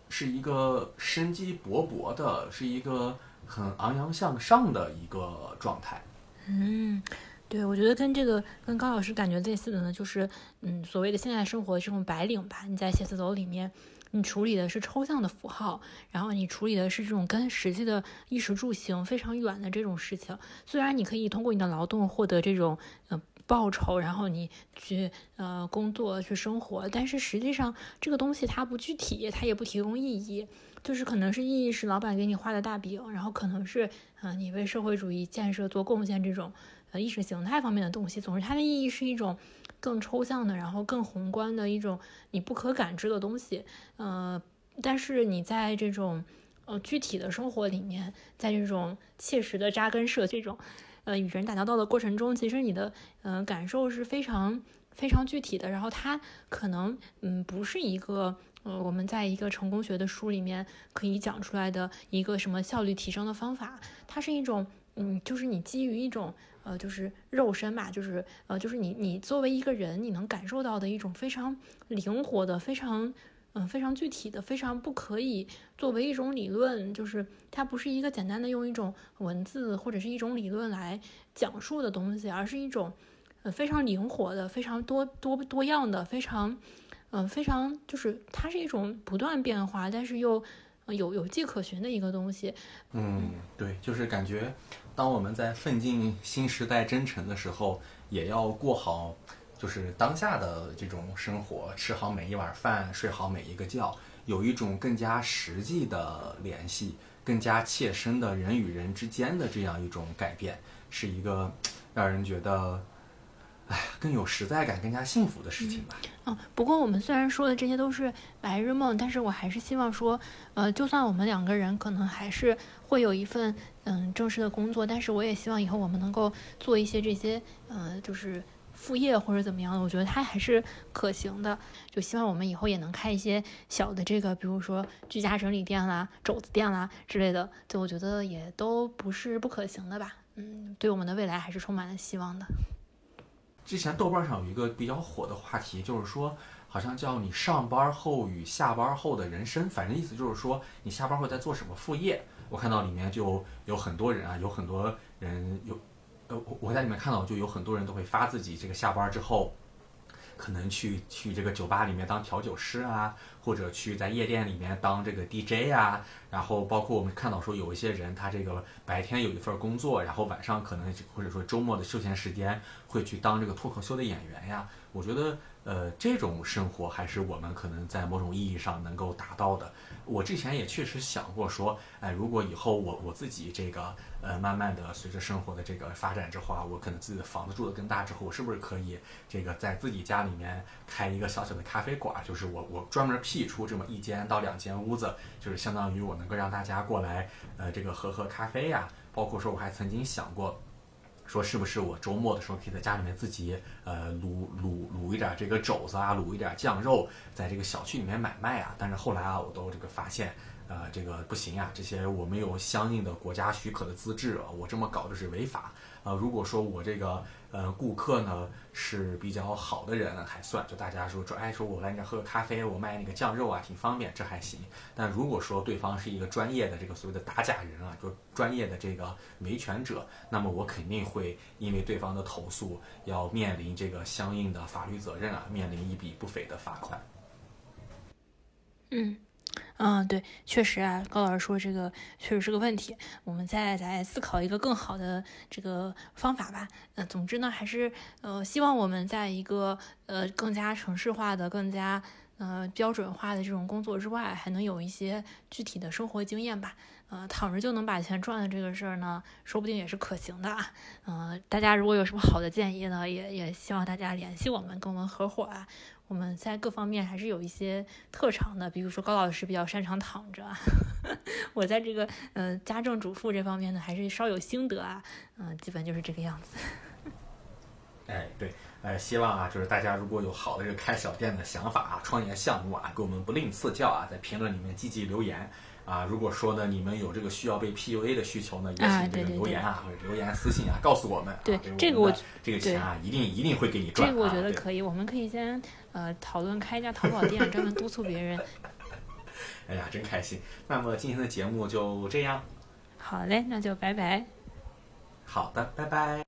是一个生机勃勃的，是一个。很昂扬向上的一个状态。嗯，对，我觉得跟这个跟高老师感觉类似的呢，就是嗯，所谓的现代生活的这种白领吧。你在写字楼里面，你处理的是抽象的符号，然后你处理的是这种跟实际的衣食住行非常远的这种事情。虽然你可以通过你的劳动获得这种呃报酬，然后你去呃工作去生活，但是实际上这个东西它不具体，它也不提供意义。就是可能是意义是老板给你画的大饼，然后可能是嗯你为社会主义建设做贡献这种呃意识形态方面的东西。总之，它的意义是一种更抽象的，然后更宏观的一种你不可感知的东西。呃，但是你在这种呃具体的生活里面，在这种切实的扎根社这种呃与人打交道的过程中，其实你的呃感受是非常非常具体的。然后它可能嗯不是一个。呃，我们在一个成功学的书里面可以讲出来的一个什么效率提升的方法，它是一种，嗯，就是你基于一种，呃，就是肉身吧，就是呃，就是你你作为一个人，你能感受到的一种非常灵活的、非常嗯非常具体的、非常不可以作为一种理论，就是它不是一个简单的用一种文字或者是一种理论来讲述的东西，而是一种呃非常灵活的、非常多多多样的、非常。嗯，非常就是它是一种不断变化，但是又有有迹可循的一个东西。嗯，对，就是感觉，当我们在奋进新时代征程的时候，也要过好就是当下的这种生活，吃好每一碗饭，睡好每一个觉，有一种更加实际的联系，更加切身的人与人之间的这样一种改变，是一个让人觉得。哎，更有实在感、更加幸福的事情吧。嗯，不过我们虽然说的这些都是白日梦，但是我还是希望说，呃，就算我们两个人可能还是会有一份嗯正式的工作，但是我也希望以后我们能够做一些这些呃，就是副业或者怎么样的，我觉得它还是可行的。就希望我们以后也能开一些小的这个，比如说居家整理店啦、肘子店啦之类的，就我觉得也都不是不可行的吧。嗯，对我们的未来还是充满了希望的。之前豆瓣上有一个比较火的话题，就是说，好像叫你上班后与下班后的人生，反正意思就是说，你下班后在做什么副业。我看到里面就有很多人啊，有很多人有，呃，我我在里面看到就有很多人都会发自己这个下班之后。可能去去这个酒吧里面当调酒师啊，或者去在夜店里面当这个 DJ 啊，然后包括我们看到说有一些人他这个白天有一份工作，然后晚上可能或者说周末的休闲时间会去当这个脱口秀的演员呀。我觉得呃这种生活还是我们可能在某种意义上能够达到的。我之前也确实想过说，哎，如果以后我我自己这个。呃，慢慢的随着生活的这个发展之后啊，我可能自己的房子住的更大之后，我是不是可以这个在自己家里面开一个小小的咖啡馆？就是我我专门辟出这么一间到两间屋子，就是相当于我能够让大家过来，呃，这个喝喝咖啡呀。包括说我还曾经想过，说是不是我周末的时候可以在家里面自己呃卤卤卤一点这个肘子啊，卤一点酱肉，在这个小区里面买卖啊。但是后来啊，我都这个发现。呃，这个不行呀，这些我没有相应的国家许可的资质啊，我这么搞就是违法。呃，如果说我这个呃顾客呢是比较好的人还算，就大家说说，哎，说我来你这喝个咖啡，我卖那个酱肉啊，挺方便，这还行。但如果说对方是一个专业的这个所谓的打假人啊，就专业的这个维权者，那么我肯定会因为对方的投诉，要面临这个相应的法律责任啊，面临一笔不菲的罚款。嗯。嗯，对，确实啊，高老师说这个确实是个问题，我们再来思考一个更好的这个方法吧。呃，总之呢，还是呃，希望我们在一个呃更加城市化的、更加呃标准化的这种工作之外，还能有一些具体的生活经验吧。呃，躺着就能把钱赚的这个事儿呢，说不定也是可行的啊。嗯，大家如果有什么好的建议呢，也也希望大家联系我们，跟我们合伙啊。我们在各方面还是有一些特长的，比如说高老师比较擅长躺着，[LAUGHS] 我在这个呃家政主妇这方面呢还是稍有心得啊，嗯，基本就是这个样子。[LAUGHS] 哎，对，呃，希望啊，就是大家如果有好的这个开小店的想法啊、创业项目啊，给我们不吝赐教啊，在评论里面积极留言。啊，如果说呢，你们有这个需要被 PUA 的需求呢，也请这个留言啊，或者留言私信啊，告诉我们。对，这个我这个钱啊，一定一定会给你赚。这个我觉得可以，我们可以先呃讨论开一家淘宝店，专门督促别人。[LAUGHS] 哎呀，真开心！那么今天的节目就这样。好嘞，那就拜拜。好的，拜拜。